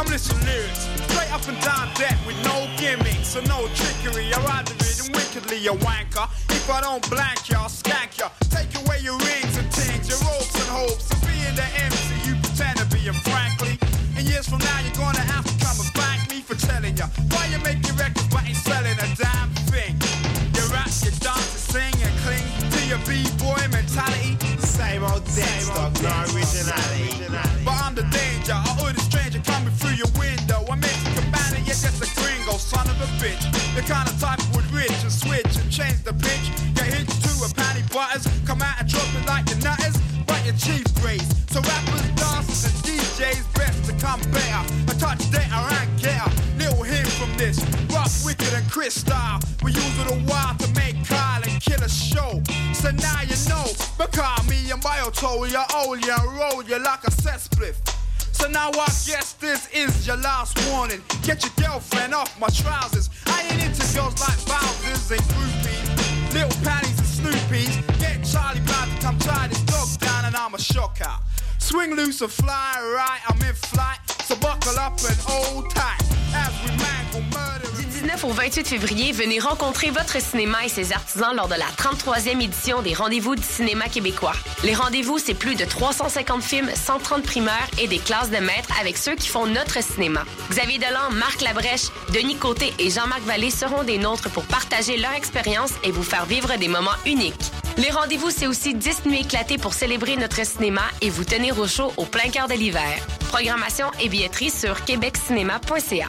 Come listen lyrics, straight up and down deck with no gimmicks, so no trickery. I ride the rhythm wickedly, you wanker. If I don't blank you, I'll skank you. Take away your rings and things, your ropes and hopes. Of being the MC you pretend to be, and frankly, in years from now you're gonna have to come and thank me for telling you why you make your records but ain't selling a damn thing. You rap, you dance, you sing and cling to your b-boy mentality. Same old dead stock, no originality. But son of a bitch. The kind of type would rich and switch and change the pitch. Get hitched to a panty butters, come out and drop it like your nutters. But your chief grace. So rappers, dancers, and DJs best to come better. A touch data and get little hint from this. Rough, wicked, and Chris style. We use it a while to make Kyle and kill a show. So now you know, But call me and Bioto, you old, you roll you like a set spliff. So now I guess this is your last warning. Get your girlfriend off my trousers. I ain't into girls like Bowsers and groupies. Little panties and snoopies. Get Charlie Brown to come tie this dog down and I'm a shock out. Swing loose and fly right, I'm in flight. So buckle up and hold tight. As we mangle murder. Du 19 au 28 février, venez rencontrer votre cinéma et ses artisans lors de la 33e édition des Rendez-vous du cinéma québécois. Les rendez-vous, c'est plus de 350 films, 130 primeurs et des classes de maîtres avec ceux qui font notre cinéma. Xavier Delan, Marc Labrèche, Denis Côté et Jean-Marc Vallée seront des nôtres pour partager leur expérience et vous faire vivre des moments uniques. Les rendez-vous, c'est aussi 10 nuits éclatées pour célébrer notre cinéma et vous tenir au chaud au plein cœur de l'hiver. Programmation et billetterie sur québeccinéma.ca.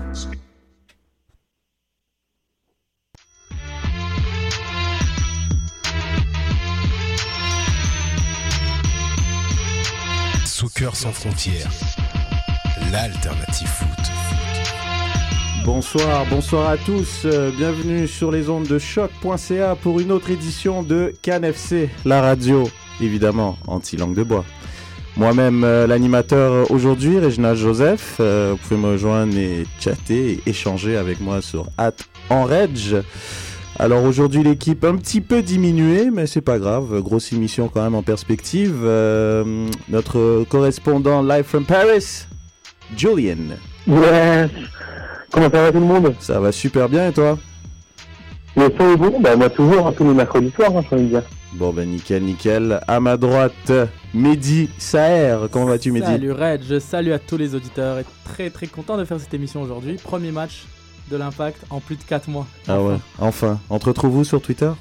Frontières, l'alternative foot. Bonsoir, bonsoir à tous. euh, bienvenue sur les ondes de choc.ca pour une autre édition de CanFC, la radio, évidemment, anti-langue de bois. Moi-même, euh, l'animateur aujourd'hui, Réginald Joseph. euh, vous pouvez me rejoindre et chatter et échanger avec moi sur at enredge. Alors aujourd'hui, l'équipe un petit peu diminuée, mais c'est pas grave. Grosse émission quand même en perspective. Euh, notre correspondant live from Paris, Julian. Ouais. Comment ça va tout le monde? Ça va super bien et toi? Le son est bon? Bah moi toujours, hein, tous les mercredis soirs, hein, j'ai envie de dire. Bon ben nickel, nickel. À ma droite, Mehdi Saher. Comment vas-tu Mehdi? Salut Red, je salue à tous les auditeurs et très très content de faire cette émission aujourd'hui. Premier match de l'impact en plus de 4 mois. Ah ouais, enfin. On te retrouve où sur Twitter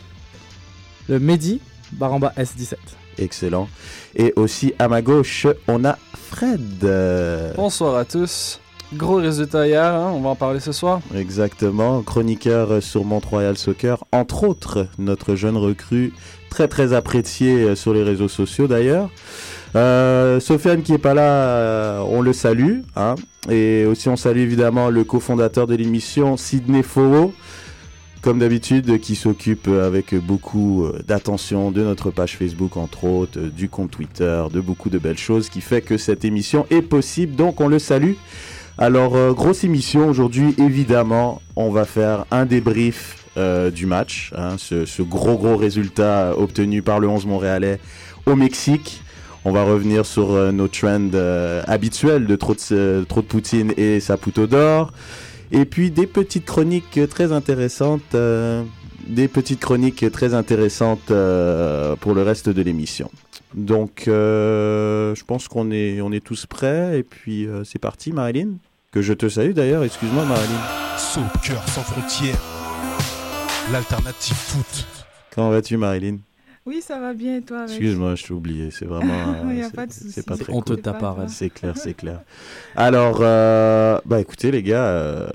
Le Mehdi Baramba S17. Excellent. Et aussi à ma gauche, on a Fred. Bonsoir à tous. Gros résultat hier, hein, on va en parler ce soir. Exactement, chroniqueur sur Mont-Royal Soccer, entre autres notre jeune recrue, très très apprécié euh, sur les réseaux sociaux d'ailleurs. Euh, Sofiane qui est pas là, euh, on le salue, hein. et aussi on salue évidemment le cofondateur de l'émission, Sidney Fowo, comme d'habitude, qui s'occupe avec beaucoup euh, d'attention de notre page Facebook entre autres, euh, du compte Twitter, de beaucoup de belles choses, qui fait que cette émission est possible, donc on le salue. Alors, grosse émission aujourd'hui, évidemment, on va faire un débrief du match, hein, ce, ce gros gros résultat obtenu par le 11 montréalais au Mexique. On va revenir sur euh, nos trends euh, habituels de trop de, euh, trop de poutine et saputo d'or. Et puis des petites chroniques très intéressantes, euh, des petites chroniques très intéressantes euh, pour le reste de l'émission. Donc, euh, je pense qu'on est, on est tous prêts. Et puis, euh, c'est parti, Marilyn. Que je te salue d'ailleurs. Excuse-moi, Marilyn. Soccer sans frontières, l'alternative foot. Comment vas-tu, Marilyn? Oui, ça va bien et toi avec Excuse-moi, je t'ai oublié. C'est vraiment. Il y a c'est- pas de souci. C'est pas très On te tape. C'est clair, c'est clair. Alors, euh, bah écoutez, les gars, euh,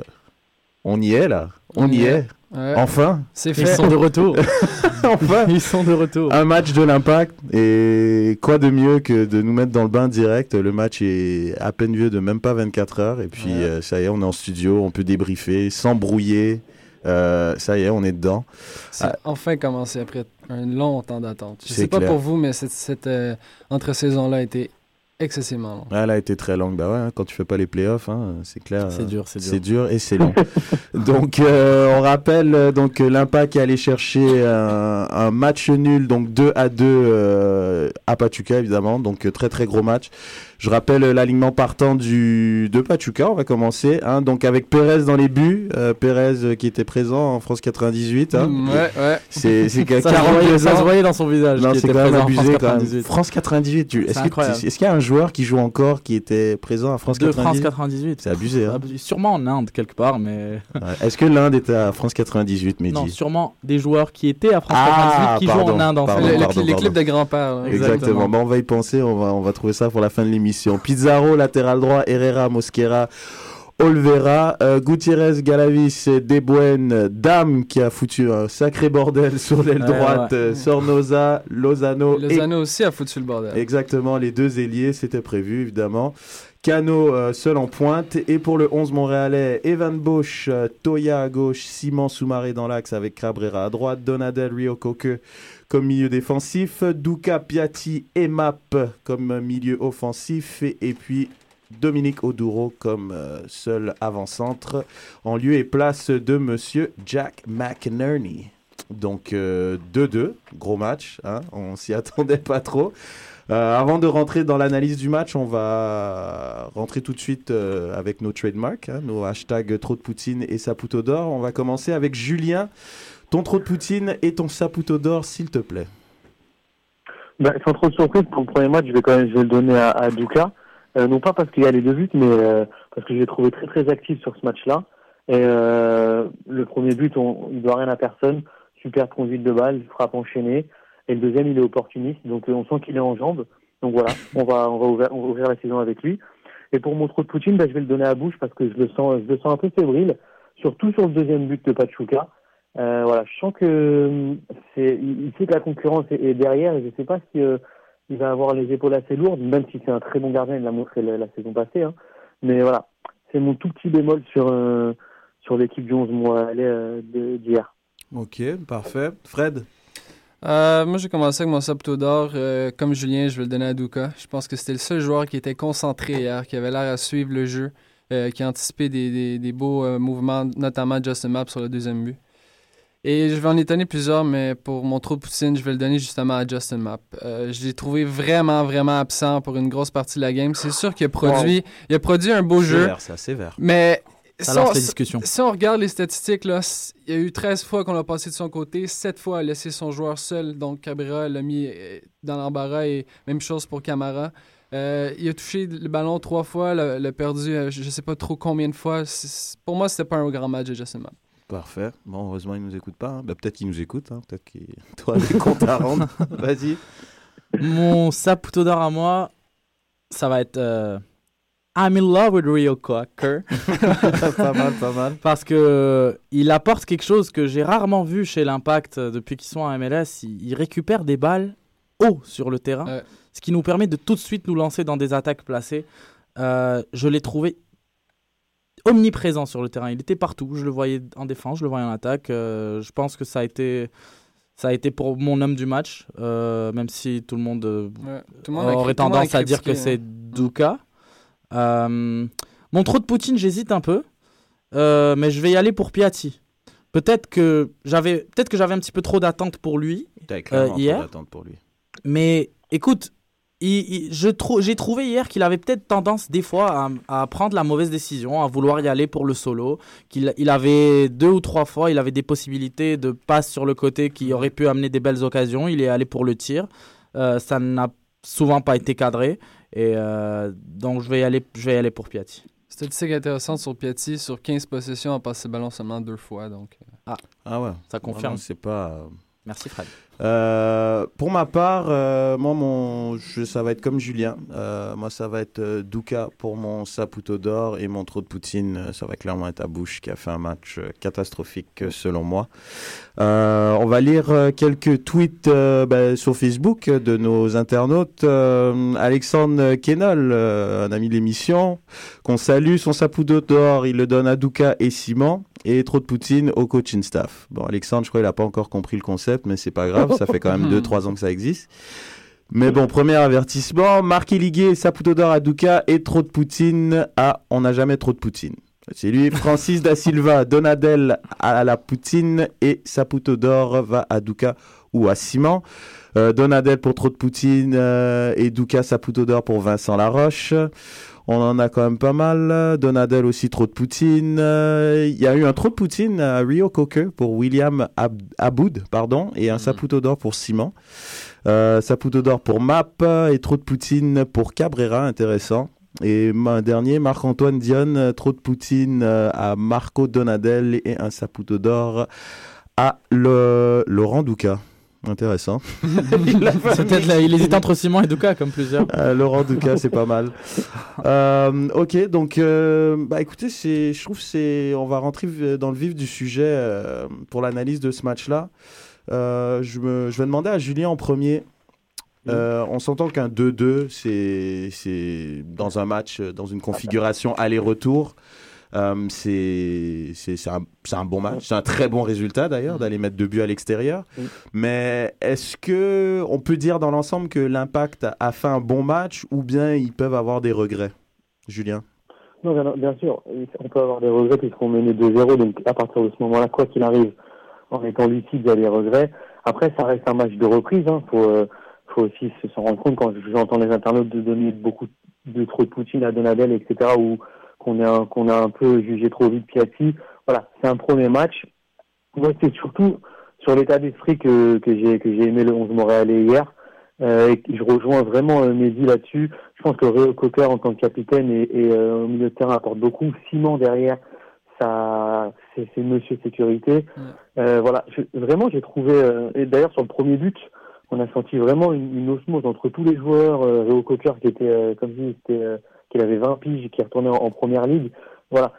on y est là. On, y est. Ouais. Enfin. C'est Ils fait. sont de retour. enfin. Ils sont de retour. Un match de l'impact et quoi de mieux que de nous mettre dans le bain direct? Le match est à peine vieux de même pas 24 heures et puis Ouais. euh, ça y est, on est en studio, on peut débriefer sans brouiller. Euh, ça y est, on est dedans. C'est enfin commencé après un long temps d'attente. Je sais pas clair. pour vous, mais cette, cette euh, entre-saison-là a été excessivement longue. Ah, Elle a été très longue. Bah ouais, hein, quand tu fais pas les playoffs, hein, c'est clair. C'est dur, c'est dur. C'est dur et c'est long. donc euh, on rappelle donc que l'Impact est allé chercher un, un match nul donc 2 à 2 euh, à Pachuca évidemment donc très très gros match. Je rappelle l'alignement partant du de Pachuca, on va commencer hein, donc avec Pérez dans les buts, euh, Pérez euh, qui était présent en France 98 hein. Mm, ouais, ouais. C'est Ça, se 42 voyait, se dans son visage. Non, qu'il c'est était quand même abusé France quand même. 98. France 98, tu- est-ce que- qu'il y a un joueur qui joue encore qui était présent à France De 98 France 98. C'est abusé hein. Ah, Sûrement en Inde, quelque part, mais. Ouais. Est-ce que l'Inde était à France 98, Mehdi Non, sûrement des joueurs qui étaient à France Ah, 98 qui pardon, jouent en Inde en pardon, fait. Le- le- pardon, les clips. Exactement. On va y penser, on va, on va trouver ça pour la fin de l'émission. Pizarro, latéral droit, Herrera, Mosquera, Olvera, euh, Gutiérrez, Galavis, Debuen, Dame qui a foutu un sacré bordel sur l'aile Ouais, droite, ouais. euh, Sornosa, Lozano, et- Lozano aussi a foutu le bordel. Exactement, les deux ailiers, c'était prévu évidemment. Cano euh, seul en pointe. Et pour le 11 montréalais, Evan Bosch, euh, Toya à gauche, Simon Soumaré dans l'axe avec Cabrera à droite, Donadel Rio Coque comme milieu défensif, Duca Piatti et Map comme milieu offensif et, puis Dominique Oduro comme euh, seul avant-centre en lieu et place de monsieur Jack McNerney. Donc euh, 2-2, gros match, hein, on s'y attendait pas trop. Euh, avant de rentrer dans l'analyse du match, on va rentrer tout de suite euh, avec nos trademarks, hein, nos hashtags trop de poutine et saputo d'or. On va commencer avec Julien. Ton trop de poutine et ton saputo d'or, s'il te plaît. Ben, sans trop de surprise, pour le premier match, je vais quand même je vais le donner à, à. Euh, non pas parce qu'il y a les deux buts, mais euh, parce que je l'ai trouvé très très actif sur ce match-là. Et euh, le premier but, on, il doit rien à personne. Super conduite de balle, frappe enchaînée. Et le deuxième, il est opportuniste, donc on sent qu'il est en jambes. Donc voilà, on va on va ouvrir, la saison avec lui. Et pour mon trop de Poutine, ben, je vais le donner à Bouche parce que je le sens je le sens un peu fébrile, surtout sur le deuxième but de Pachuca. Euh, voilà, je sens que euh, c'est il, sait que la concurrence est, est derrière et je sais pas si euh, il va avoir les épaules assez lourdes, même si c'est un très bon gardien, il l'a montré la, la saison passée. Hein. Mais voilà, c'est mon tout petit bémol sur euh, sur l'équipe du 11 mois d'hier. Ok, parfait. Fred? Euh, moi, j'ai commencé avec mon Saputo d'or. Euh, comme Julien, je vais le donner à Duka. Je pense que c'était le seul joueur qui était concentré hier, qui avait l'air à suivre le jeu, euh, qui a anticipé des, des- des beaux euh, mouvements, notamment Justin Map sur le deuxième but. Et je vais en étonner plusieurs, mais pour mon trou de poutine, je vais le donner justement à Justin Map. Euh, je l'ai trouvé vraiment, vraiment absent pour une grosse partie de la game. C'est sûr qu'il a produit, il a produit un beau jeu, ça, sévère. mais Ça si on- discussion. si on regarde les statistiques, là, il y a eu 13 fois qu'on l'a passé de son côté, 7 fois a laissé son joueur seul, donc Cabrera l'a mis euh, dans l'embarras et même chose pour Camara. Euh, il a touché le ballon trois fois, l'a perdu je ne sais pas trop combien de fois. Pour moi, c'était pas un grand match de Justin Map. Parfait. Bon, heureusement, il nous écoute pas. hein. Bah, peut-être qu'il nous écoute. Hein. Peut-être qu'il toi des comptes à rendre. Vas-y. Mon saputo d'or à moi, ça va être euh, I'm in love with Rio Cocker. pas mal, pas mal. Parce que euh, il apporte quelque chose que j'ai rarement vu chez l'Impact euh, depuis qu'ils sont en MLS. Il, il récupère des balles haut sur le terrain, Ouais. ce qui nous permet de tout de suite nous lancer dans des attaques placées. Euh, je l'ai trouvé omniprésent sur le terrain. Il était partout. Je le voyais en défense, je le voyais en attaque. Euh, je pense que ça a été, ça a été pour mon homme du match, euh, même si tout le monde euh, Ouais. Tout le monde a cri- aurait tendance à dire que c'est hein. Duka. Euh, mon trop de Poutine, j'hésite un peu. Euh, mais je vais y aller pour Piatti. peut-être que j'avais peut-être que j'avais un petit peu trop d'attentes pour lui euh, hier. pour lui. Mais écoute, j'ai trouvé hier qu'il avait peut-être tendance des fois à, prendre la mauvaise décision, à vouloir y aller pour le solo. Qu'il il avait deux ou trois fois, il avait des possibilités de passe sur le côté qui auraient pu amener des belles occasions. Il est allé pour le tir. Euh, ça n'a souvent pas été cadré. Et euh, donc je vais, y aller, je vais y aller pour Piatti. Statistique intéressante sur Piatti, sur 15 possessions, a passé le ballon seulement deux fois. Donc... Euh. Ah. ah ouais. Ça confirme. c'est pas. Merci Fred. Euh, pour ma part, euh, moi, mon, ça va être comme Julien. Euh, moi, ça va être Douka pour mon Saputo d'or et mon trou de Poutine. Ça va clairement être à Bouche qui a fait un match catastrophique selon moi. on va lire quelques tweets ben, sur Facebook de nos internautes. Alexandre Kenol, un ami de l'émission, qu'on salue. Son Saputo d'or, il le donne à Douka et Simon et trop de Poutine au coaching staff. Bon, Alexandre, je crois qu'il n'a pas encore compris le concept, mais c'est pas grave, ça fait quand même 2-3 ans que ça existe. Mais bon, premier avertissement, Marqué Ligué, Saputo d'or à Duka et trop de Poutine à On n'a jamais trop de Poutine. C'est lui, Francis da Silva, Donadel à la Poutine et Saputo d'or va à Duka ou à Simon. Euh, Donadel pour trop de Poutine euh, et Duka Saputo d'or pour Vincent Laroche. On en a quand même pas mal. Donadel aussi, trop de Poutine. Euh, il y a eu un trop de Poutine à Rio Coker pour William Aboud, pardon, et un mm. Saputo d'or pour Simon. Euh, Saputo d'or pour Map et trop de Poutine pour Cabrera, intéressant. Et un dernier, Marc-Antoine Dion, trop de Poutine euh, à Marco Donadel et un Saputo d'or à le Laurent Douca. Intéressant. il, il hésite entre Simon et Douka, comme plusieurs. Euh, Laurent Douka, c'est pas mal. Euh, ok, donc, euh, bah écoutez, je trouve c'est, on va rentrer dans le vif du sujet pour l'analyse de ce match-là. je, me, je vais demander à Julien en premier. on s'entend qu'un 2-2, c'est dans un match, dans une configuration aller-retour. Euh, c'est un, un, bon match. C'est un très bon résultat d'ailleurs d'aller mettre deux buts à l'extérieur. Mais est-ce que on peut dire dans l'ensemble que l'impact a fait un bon match ou bien ils peuvent avoir des regrets? Julien? Non, bien, sûr. On peut avoir des regrets puisqu'on menait 2-0. Donc à partir de ce moment-là, quoi qu'il arrive, en étant lucide, il y a des regrets. Après, ça reste un match de reprise. Il hein. faut, euh, faut aussi se rendre compte quand j'entends les internautes de donner beaucoup de trop de Poutine à Donadel, etc. Ou qu'on a, qu'on a un peu jugé trop vite Piatti. Voilà, c'est un premier match. Moi, c'est surtout sur l'état d'esprit que, que j'ai que j'ai aimé le 11 Montréalais hier. Euh, et je rejoins vraiment euh, Mehdi là-dessus. Je pense que Réo Cocker en tant que capitaine et, et euh, au milieu de terrain apporte beaucoup. Simon derrière, ça, c'est, c'est Monsieur Sécurité. Euh, voilà, vraiment j'ai trouvé. Euh, et d'ailleurs sur le premier but, on a senti vraiment une, une osmose entre tous les joueurs. Réo Cocker qui était, comme c'était qu'il avait 20 piges et qui retournait en, première ligue. Voilà.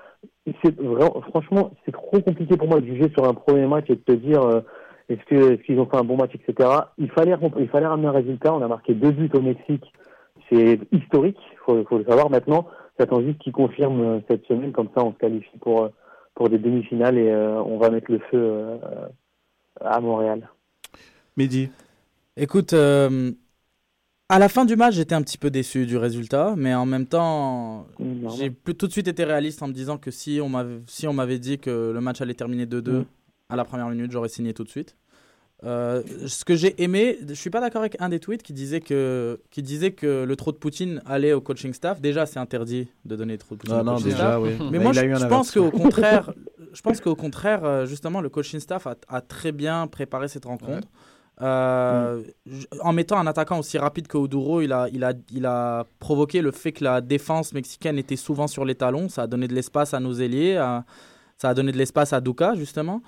C'est vraiment, franchement, c'est trop compliqué pour moi de juger sur un premier match et de te dire euh, est-ce que est-ce qu'ils ont fait un bon match, etc. Il fallait il fallait ramener un résultat. On a marqué deux buts au Mexique. C'est historique. Faut, faut le savoir maintenant. J'attends juste qu'ils confirment euh, cette semaine. Comme ça, on se qualifie pour euh, pour des demi-finales et on va mettre le feu à Montréal. Midi. Écoute, à la fin du match, j'étais un petit peu déçu du résultat, mais en même temps, j'ai tout de suite été réaliste en me disant que si on m'avait si dit que le match allait terminer 2-2 mm. à la première minute, j'aurais signé tout de suite. Euh, ce que j'ai aimé, je suis pas d'accord avec un des tweets qui disait que qui disait que le trop de Poutine allait au coaching staff. Déjà, c'est interdit de donner trop de Poutine au coaching staff. Mais, moi, je, pense qu'au contraire, je pense qu'au contraire, justement, le coaching staff a, très bien préparé cette rencontre. Euh, en mettant un attaquant aussi rapide que Oduro, il a, il, a, il a provoqué le fait que la défense mexicaine était souvent sur les talons. Ça a donné de l'espace à nos ailiers, ça a donné de l'espace à Duca, justement,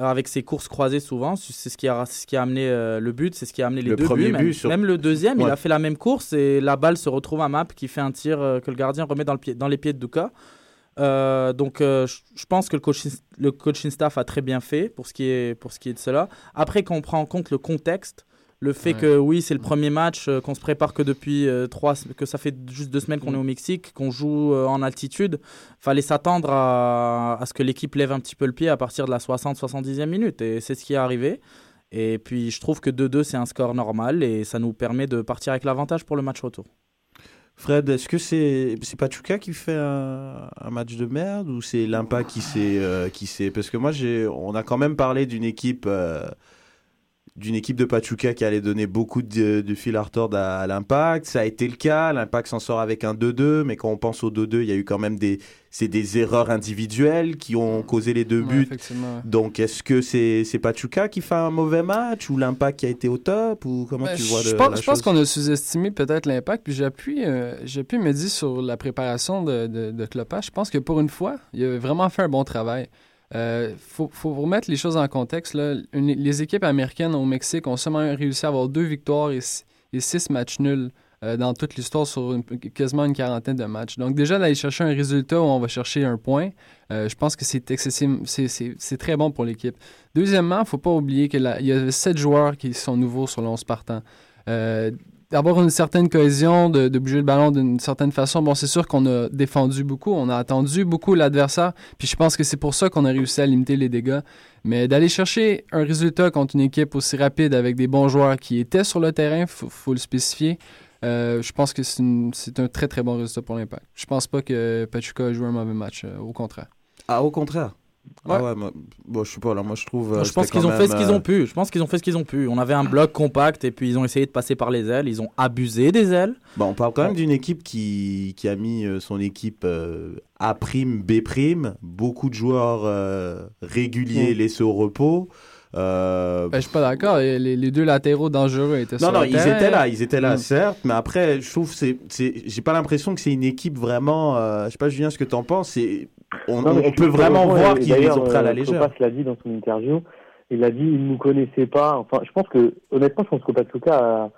euh, avec ses courses croisées souvent. C'est ce, qui a, ce qui a amené euh, le but, c'est ce qui a amené les deux buts. Même, même, le deuxième, il a fait la même course et la balle se retrouve à Map qui fait un tir que le gardien remet dans, le pied, dans les pieds de Duca. Euh, donc, euh, je pense que le coaching, le coaching staff a très bien fait pour ce qui est, pour ce qui est de cela. Après, quand on prend en compte le contexte, le fait que oui, c'est le premier match, euh, qu'on se prépare que depuis trois, que ça fait juste deux semaines qu'on est au Mexique, qu'on joue en altitude, fallait s'attendre à, à, ce que l'équipe lève un petit peu le pied à partir de la 60-70e minute. Et c'est ce qui est arrivé. Et puis, je trouve que 2-2, c'est un score normal et ça nous permet de partir avec l'avantage pour le match retour. Fred, est-ce que c'est c'est Pachuca qui fait un, match de merde ou c'est l'Impact qui s'est euh, qui s'est parce que moi j'ai on a quand même parlé d'une équipe euh, d'une équipe de Pachuca qui allait donner beaucoup de, de fil à retordre à, à l'Impact. Ça a été le cas. L'Impact s'en sort avec un 2-2, mais quand on pense au 2-2, il y a eu quand même des, c'est des erreurs individuelles qui ont causé les deux Ouais, buts. ouais. Donc, est-ce que c'est c'est Pachuca qui fait un mauvais match ou l'Impact qui a été au top ou comment Ben, tu vois je le- pense, la je pense qu'on a sous-estimé peut-être l'impact. Puis j'appuie, euh, j'appuie Mehdi sur la préparation de, de, de Klopp. Je pense que pour une fois, il a vraiment fait un bon travail. Il faut, faut remettre les choses en contexte. Là. Les équipes américaines au Mexique ont seulement réussi à avoir deux victoires et, six- matchs nuls euh, dans toute l'histoire sur quasiment une quarantaine de matchs. Donc déjà d'aller chercher un résultat où on va chercher un point, euh, je pense que c'est c'est- très bon pour l'équipe. Deuxièmement, il ne faut pas oublier qu'il y a sept joueurs qui sont nouveaux sur l'11 partant. Euh, D'avoir une certaine cohésion, de, bouger le ballon d'une certaine façon, bon, c'est sûr qu'on a défendu beaucoup, on a attendu beaucoup l'adversaire, puis je pense que c'est pour ça qu'on a réussi à limiter les dégâts. Mais d'aller chercher un résultat contre une équipe aussi rapide avec des bons joueurs qui étaient sur le terrain, il faut, faut le spécifier. euh, je pense que c'est un très très bon résultat pour l'impact. Je pense pas que Pachuca a joué un mauvais match, euh, au contraire. Ah, au contraire. Ouais. Ah ouais, moi, bon, je sais pas, là, moi je trouve. euh, je pense qu'ils ont fait ce qu'ils ont euh, pu. Je pense qu'ils ont fait ce qu'ils ont pu. On avait un bloc compact et puis ils ont essayé de passer par les ailes. Ils ont abusé des ailes. Bon, on parle quand même d'une équipe qui, qui a mis euh, son équipe euh, A prime, B prime, beaucoup de joueurs euh, réguliers Mm. laissés au repos. Euh, Ben, je suis pas d'accord. Les, les deux latéraux dangereux étaient non, sur non, le ils terrain. étaient là, ils étaient là, certes, mais après, je trouve, c'est, c'est, j'ai pas l'impression que c'est une équipe vraiment. euh, je sais pas, Julien, ce que t'en penses. On, Non, peut vraiment voir qu'ils les ont pris à la euh, légère. Klopas l'a dit dans son interview. Il a dit il nous connaissait pas. Enfin, je pense que honnêtement, je pense que Pachuca a,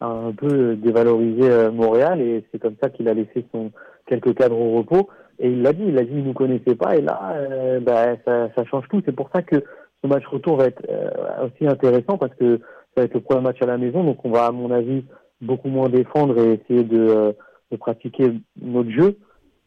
a un peu dévalorisé euh, Montréal et c'est comme ça qu'il a laissé son quelques cadres au repos. Et il l'a dit, il a dit il nous connaissait pas et là, euh, bah, ça, ça change tout. C'est pour ça que ce match retour va être euh, aussi intéressant parce que ça va être le premier match à la maison, donc on va à mon avis beaucoup moins défendre et essayer de, euh, de pratiquer notre jeu.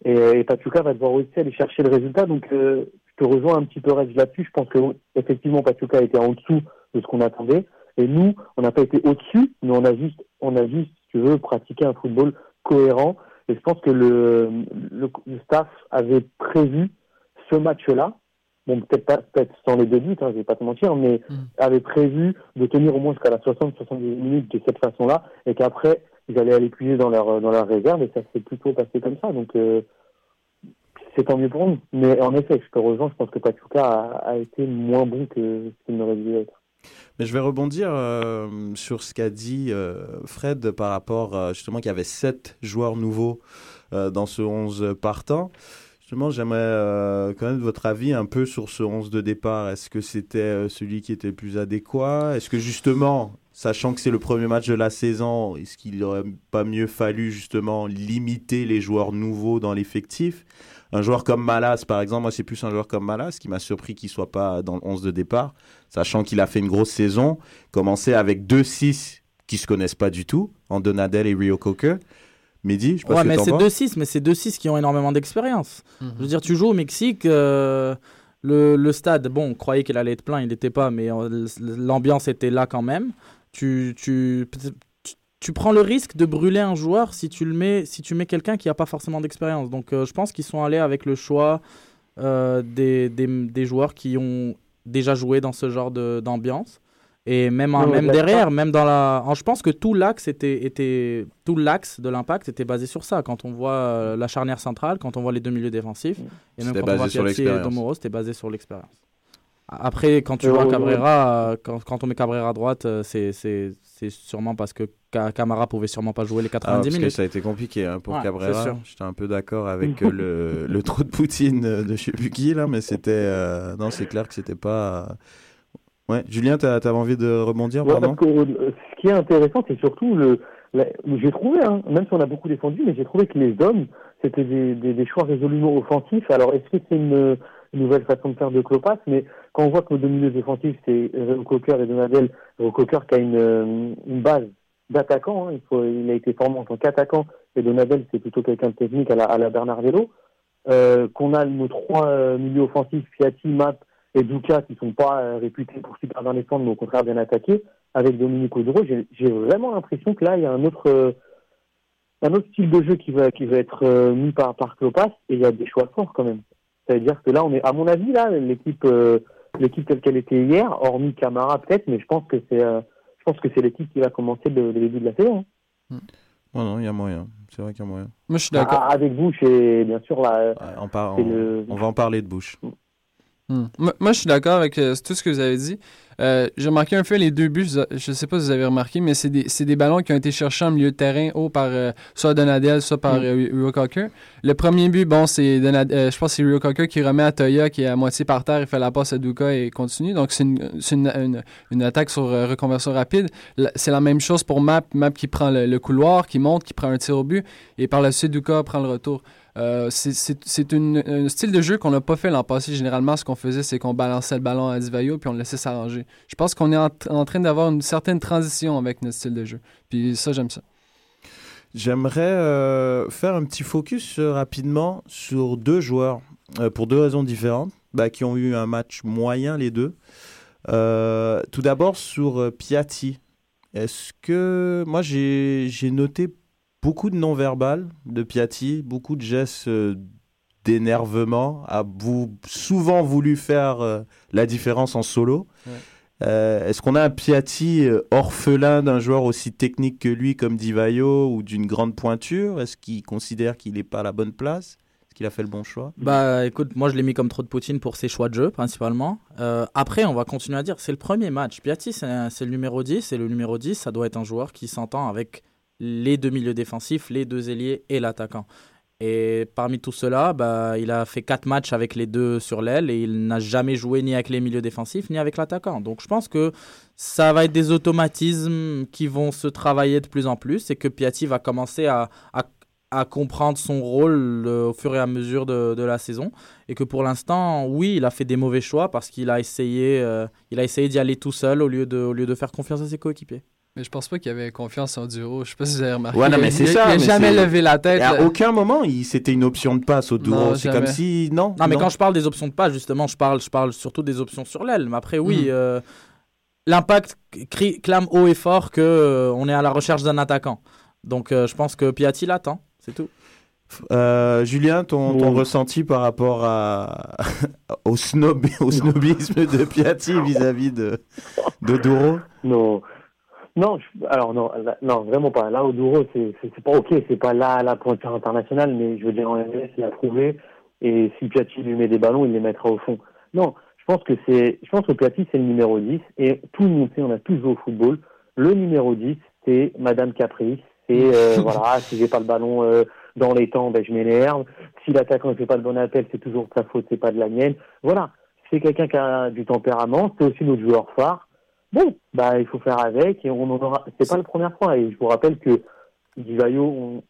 Et, et Pachuca va devoir aussi aller chercher le résultat. Donc, euh, je te rejoins un petit peu là-dessus. Je pense que effectivement Pachuca été en dessous de ce qu'on attendait. Et nous, on n'a pas été au-dessus, mais on a juste, on a juste, si tu veux, pratiqué un football cohérent. Et je pense que le, le, le staff avait prévu ce match-là. Bon, peut-être pas, peut-être sans les deux buts, hein, je vais pas te mentir, mais avait prévu de tenir au moins jusqu'à la 60-70 minutes de cette façon-là, et qu'après, ils allaient aller puiser dans leur, dans leur réserve, et ça s'est plutôt passé comme ça. Donc, euh, c'est tant mieux pour nous. Mais en effet, je te rejoins, je pense que Pachuca a, a été moins bon que ce qu'il n'aurait dû être. Mais je vais rebondir euh, sur ce qu'a dit euh, Fred par rapport euh, justement qu'il y avait sept joueurs nouveaux euh, dans ce 11 partant. Justement, j'aimerais euh, connaître votre avis un peu sur ce 11 de départ. Est-ce que c'était euh, celui qui était le plus adéquat? Est-ce que justement, sachant que c'est le premier match de la saison, est-ce qu'il n'aurait pas mieux fallu justement limiter les joueurs nouveaux dans l'effectif? Un joueur comme Malas, par exemple, moi c'est plus un joueur comme Malas qui m'a surpris qu'il soit pas dans le 11 de départ, sachant qu'il a fait une grosse saison, commencé avec deux 6 qui se connaissent pas du tout, en Donadel et Rio Coker. Mehdi, je sais pas Ouais, que mais c'est penses. 2-6, mais c'est 2-6 qui ont énormément d'expérience. Mhm. Je veux dire, tu joues au Mexique, euh, le, le stade, bon, on croyait qu'il allait être plein, il n'était pas, mais euh, l'ambiance était là quand même. Tu, tu, tu, tu prends le risque de brûler un joueur si tu le mets, si tu mets quelqu'un qui n'a pas forcément d'expérience. Donc, euh, je pense qu'ils sont allés avec le choix euh, des, des, des joueurs qui ont déjà joué dans ce genre de- d'ambiance. Et même, en- Non, même derrière, même dans la. en- Je pense que tout l'axe était, était tout l'axe de l'impact était basé sur ça. Quand on voit euh, la charnière centrale, quand on voit les deux milieux défensifs, et même quand on voit sur Piazzi et. Domoro, c'était basé sur l'expérience. Après, quand tu Mais vois Cabrera, euh, quand, quand on met Cabrera à droite, euh, c'est c'est- c'est sûrement parce que Ca- Camara pouvait sûrement pas jouer les Ah, 90 parce que minutes. ça a été compliqué hein, pour Ouais, c'est Cabrera. sûr. J'étais un peu d'accord avec euh, le, le trou de Poutine euh, de je sais plus qui là, mais c'était euh, non, c'est clair que c'était pas. euh, Ouais, Julien, t'as avais envie de rebondir, Ouais, pardon parce que euh, ce qui est intéressant, c'est surtout le. J'ai trouvé, hein, même si on a beaucoup défendu, mais j'ai trouvé que les hommes, c'était des, des, des choix résolument offensifs. Alors, est-ce que c'est une, une nouvelle façon de faire de Clopas Mais quand on voit que nos deux milieux défensifs, c'est Cocker et Donadel, Cocker qui a une, euh, une base d'attaquant, hein, il, faut, il a été formé en tant qu'attaquant, et Donadel, c'est plutôt quelqu'un de technique à la, à la Bernardello. Euh, qu'on a nos trois euh, milieux offensifs, Fiati, Map et Duca, qui sont pas euh, réputés pour super bien défendre, mais au contraire bien attaquer, avec Dominique Audreau, j'ai vraiment l'impression que là, il y a un autre, euh, un autre style de jeu qui va, qui va être euh, mis par, par Klopas et il y a des choix forts quand même. C'est-à-dire que là, on est, à mon avis, là, l'équipe, euh, l'équipe telle qu'elle était hier, hormis Camara peut-être, mais je pense que c'est, euh, je pense que c'est l'équipe qui va commencer le, le début de la saison. hein. Non, non, il y a moyen. C'est vrai qu'il y a moyen. Moi, je suis d'accord. Ah, avec vous, c'est bien sûr là. On, on- le- on va en parler de bouche. Hmm. Moi, moi, je suis d'accord avec euh, tout ce que vous avez dit. Euh, J'ai remarqué un fait, les deux buts, je ne sais pas si vous avez remarqué, mais c'est des, ballons qui ont été cherchés en milieu de terrain, haut par euh, soit Donadel, soit par Mm. euh, Rio Cocker. Le premier but, bon, c'est je pense que c'est Rio Cocker qui remet à Toya, qui est à moitié par terre, il fait la passe à Duka et continue. Donc, c'est une, c'est une, une- une attaque sur reconversion rapide. C'est la même chose pour Map, Map qui prend le, le couloir, qui monte, qui prend un tir au but, et par la suite, Duka prend le retour. Euh, c'est- un style de jeu qu'on n'a pas fait l'an passé. Généralement, ce qu'on faisait, c'est qu'on balançait le ballon à Divayo puis on le laissait s'arranger. Je pense qu'on est en, train d'avoir une certaine transition avec notre style de jeu. Puis ça, j'aime ça. J'aimerais euh, faire un petit focus euh, rapidement sur deux joueurs, pour deux raisons différentes, bah, qui ont eu un match moyen les deux. Tout d'abord sur Piatti. Est-ce que moi j'ai noté beaucoup de non-verbal de Piatti, beaucoup de gestes euh, d'énervement, a vou- souvent voulu faire euh, la différence en solo. Ouais. Euh, Est-ce qu'on a un Piatti orphelin d'un joueur aussi technique que lui, comme Divayo, ou d'une grande pointure? Est-ce qu'il considère qu'il n'est pas à la bonne place? Est-ce qu'il a fait le bon choix? Bah écoute, moi je l'ai mis comme trop de Poutine pour ses choix de jeu principalement. Euh, après, on va continuer à dire, c'est le premier match. Piatti, c'est le numéro 10, et le numéro 10, ça doit être un joueur qui s'entend avec les deux milieux défensifs, les deux ailiers et l'attaquant. Et parmi tout cela, bah, il a fait quatre matchs avec les deux sur l'aile et il n'a jamais joué ni avec les milieux défensifs ni avec l'attaquant. Donc je pense que ça va être des automatismes qui vont se travailler de plus en plus et que Piatti va commencer à, à comprendre son rôle euh, au fur et à mesure de, de la saison et que pour l'instant oui il a fait des mauvais choix parce qu'il a essayé euh, essayé d'y aller tout seul au lieu de au lieu de faire confiance à ses coéquipiers Mais je pense pas qu'il avait confiance en Duro. Je sais pas si vous avez remarqué. Ouais, non, mais c'est ça. Il a mais jamais levé la tête. Et à aucun moment, il- c'était une option de passe au Douro. Non, C'est comme si. Non. non mais quand je parle des options de passe justement je parle je parle surtout des options sur l'aile mais après oui Mm. euh, l'impact crie- clame haut et fort que euh, on est à la recherche d'un attaquant donc euh, je pense que Piatti l'attend c'est tout Euh, Julien, ton, ton Oui. ressenti par rapport à, au, snob, au snobisme de Piatti vis-à-vis de, de Douro Non. Non, je- alors non, là- non, vraiment pas. Là, Oduro, c'est c'est- c'est pas ok, c'est pas là la pointure internationale, mais je veux dire, en MLS, il a prouvé, et si Piatti lui met des ballons, il les mettra au fond. Non, je pense que c'est, je pense que Piatti, c'est le numéro 10, et tout le monde sait, on a tous joué au football, le numéro 10, c'est Madame Caprice, c'est, euh, voilà, si j'ai pas le ballon euh, dans les temps, ben je m'énerve, si l'attaquant ne fait pas le bon appel, c'est toujours de sa faute, c'est pas de la mienne. Voilà, c'est quelqu'un qui a du tempérament, c'est aussi notre joueur phare, Bon, bah il faut faire avec et on aura. C'est pas la première fois et je vous rappelle que Divayo, on,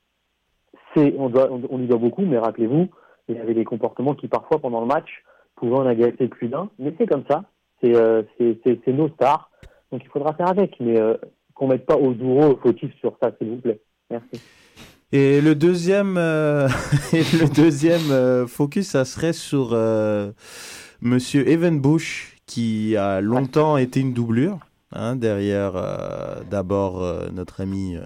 c'est, on doit, on, lui doit beaucoup, mais rappelez-vous, il avait des comportements qui parfois pendant le match pouvaient en agacer plus d'un. Mais c'est comme ça, c'est, euh, nos stars, donc il faudra faire avec, mais euh, qu'on mette pas au douro fautif sur ça, s'il vous plaît. Merci. Et le deuxième, euh, le deuxième euh, focus, ça serait sur Monsieur Evan Bush, qui a longtemps été une doublure, hein, derrière euh, d'abord euh, notre ami euh,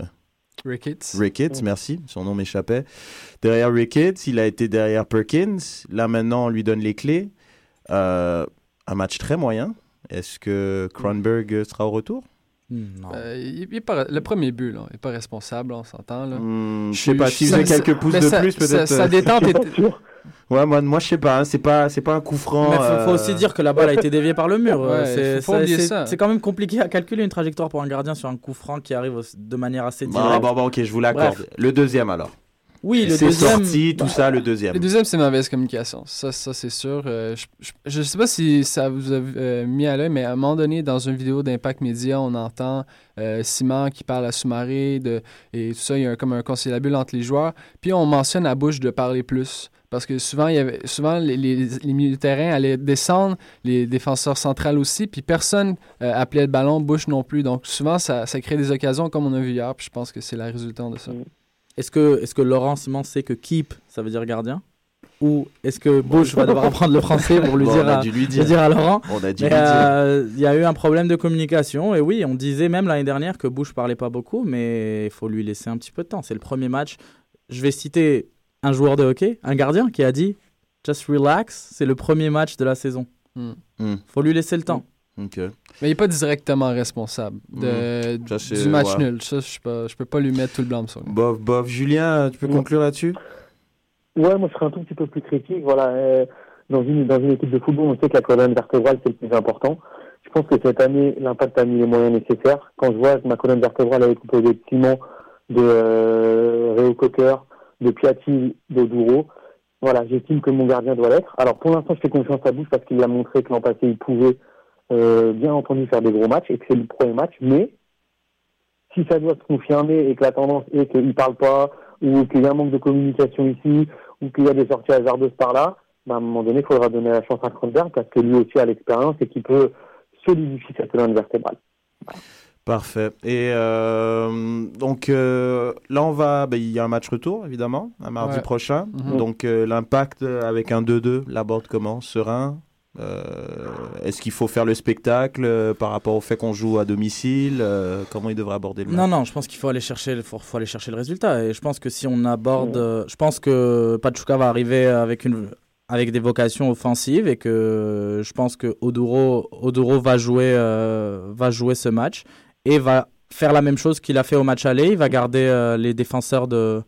Ricketts. Ricketts, merci, son nom m'échappait. Derrière Ricketts, il a été derrière Perkins. Là maintenant, on lui donne les clés. Euh, un match très moyen. Est-ce que Kronberg sera au retour? Non. Euh, il, il est pas- le premier but, là, il n'est pas responsable, on s'entend. Là. Hmm, Je sais pas, s'il faisait quelques pouces de ça- plus, ça- peut-être. sa détente. Ouais, moi, moi je sais pas, hein, c'est pas, c'est pas un coup franc. Mais faut, faut euh, aussi dire que la balle a été déviée par le mur. Ouais, Euh, c'est, faut pas oublier c'est- ça. c'est quand même compliqué à calculer une trajectoire pour un gardien sur un coup franc qui arrive de manière assez directe. bon, bon, ok, je vous l'accorde. Le deuxième alors. Oui, le c'est deuxième. sorti, tout ça, le deuxième. Le deuxième, c'est mauvaise communication. Ça, ça c'est sûr. Euh, je ne sais pas si ça vous a euh, mis à l'œil, mais à un moment donné, dans une vidéo d'Impact Média, on entend euh, Simon qui parle à Soumaré de, et tout ça. Il y a un- comme un conciliabule entre les joueurs. Puis on mentionne à Bouche de parler plus. Parce que souvent, il y avait, souvent les, les, les milieux de terrain allaient descendre, les défenseurs centrales aussi, puis personne euh, appelait le ballon, Bush non plus. Donc souvent, ça, ça crée des occasions comme on a vu hier, puis je pense que c'est la résultante de ça. Est-ce que, est-ce que Laurent Simon sait que keep, ça veut dire gardien? Ou est-ce que Bush va devoir apprendre le français pour lui, Bon, dire, on a à, dû lui dire. dire à Laurent? On a dû Mais, lui dire. euh, Il y a eu un problème de communication et oui, on disait même l'année dernière que Bush parlait pas beaucoup, mais il faut lui laisser un petit peu de temps. C'est le premier match. Je vais citer un joueur de hockey, un gardien, qui a dit Just relax, c'est le premier match de la saison. Hmm. Hmm. faut lui laisser le temps. Ok. Mais il n'est pas directement responsable de, Ça, c'est- du match ouais. nul. Ça, je ne peux pas lui mettre tout le blâme sur lui. Bof, bof. Julien, tu peux conclure là-dessus? Ouais, moi je serais un tout petit peu plus critique. Voilà, euh, dans une dans une équipe de football, on sait que la colonne vertébrale c'est le plus important. Je pense que cette année, l'impact a mis les moyens nécessaires. Quand je vois que ma colonne vertébrale elle est composée de Simon, de euh, Réo Cocker, de Piatti, d'Oduro, voilà, j'estime que mon gardien doit l'être. Alors pour l'instant, je fais confiance à Bush parce qu'il l'a montré que l'an passé, il pouvait euh, bien entendu faire des gros matchs et que c'est le premier match. Mais si ça doit se confirmer et que la tendance est qu'il parle pas ou qu'il y a un manque de communication ici ou qu'il y a des sorties hasardeuses par là, bah, à un moment donné, il faudra donner la chance à Kronberg parce que lui aussi a l'expérience et qu'il peut solidifier cette colonne vertébrale. Parfait. Et euh, donc euh, là, on va. ben, Il y a un match retour, évidemment, un mardi Ouais. prochain. Mhm. Donc euh, l'impact avec un 2-2, l'aborde comment Serein Est-ce qu'il faut faire le spectacle par rapport au fait qu'on joue à domicile Comment il devrait aborder le match Non, non, je pense qu'il faut aller chercher, le- faut, faut aller chercher le résultat. Et je pense que si on aborde, je pense que Pachuca va arriver avec une, avec des vocations offensives et que je pense que Oduro, Oduro va jouer, euh, va jouer ce match et va faire la même chose qu'il a fait au match aller. Il va garder euh, les défenseurs de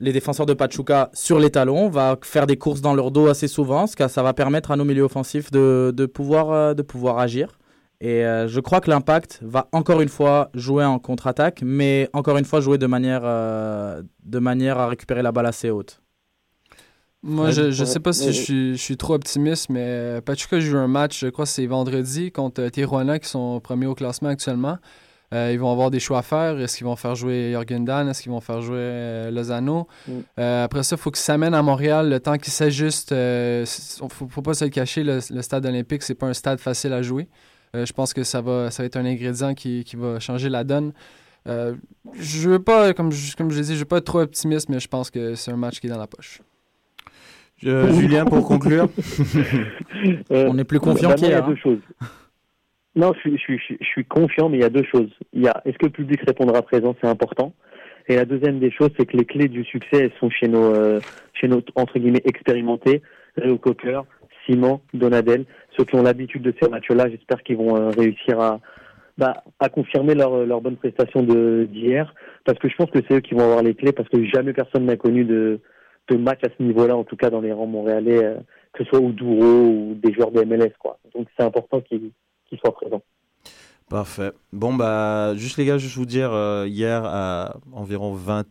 les Pachuca sur les talons, va faire des courses dans leur dos assez souvent, ce que ça va permettre à nos milieux offensifs de, euh, pouvoir agir. Et euh, je crois que l'impact va encore une fois jouer en contre-attaque, mais encore une fois jouer de manière à récupérer la balle assez haute. Moi, je ne sais pas si je suis, je suis trop optimiste, mais euh, Pachuca joue un match, je crois que c'est vendredi, contre euh, Tijuana, qui sont premiers au classement actuellement. Euh, ils vont avoir des choix à faire. Est-ce qu'ils vont faire jouer Jorgen Dan? Est-ce qu'ils vont faire jouer euh, Lozano? Mm. Euh, après ça, il faut qu'ils s'amènent à Montréal le temps qu'ils s'ajustent. Il ne faut, faut pas se le cacher, le, le stade olympique, c'est pas un stade facile à jouer. Je pense que ça va, ça va être un ingrédient qui, qui va changer la donne. Je veux pas, comme je, comme je l'ai dit, je veux pas être trop optimiste, mais je pense que c'est un match qui est dans la poche. Euh, Julien, pour conclure Euh, On est plus bah, confiant moi, Il y a deux choses. Non, je suis, je, suis, je suis- je suis confiant, mais il y a deux choses. Il y a est-ce que le public répondra présent, c'est important. Et la deuxième des choses, c'est que les clés du succès, elles sont chez nos, euh, chez nos entre guillemets expérimentés, Réo Cocker, Simon, Donadel, ceux qui ont l'habitude de ces matchs-là. J'espère qu'ils vont euh, réussir à, bah, à confirmer leur, leur bonne prestation de- d'hier, parce que je pense que c'est eux qui vont avoir les clés, parce que jamais personne n'a connu de, de match à ce niveau-là, en tout cas dans les rangs montréalais, euh, que ce soit Ouduro ou des joueurs de MLS, quoi. Donc c'est important qu'ils qu'ils soient présents. Parfait. Bon, bah, juste les gars, juste vous dire, euh, hier à environ 20,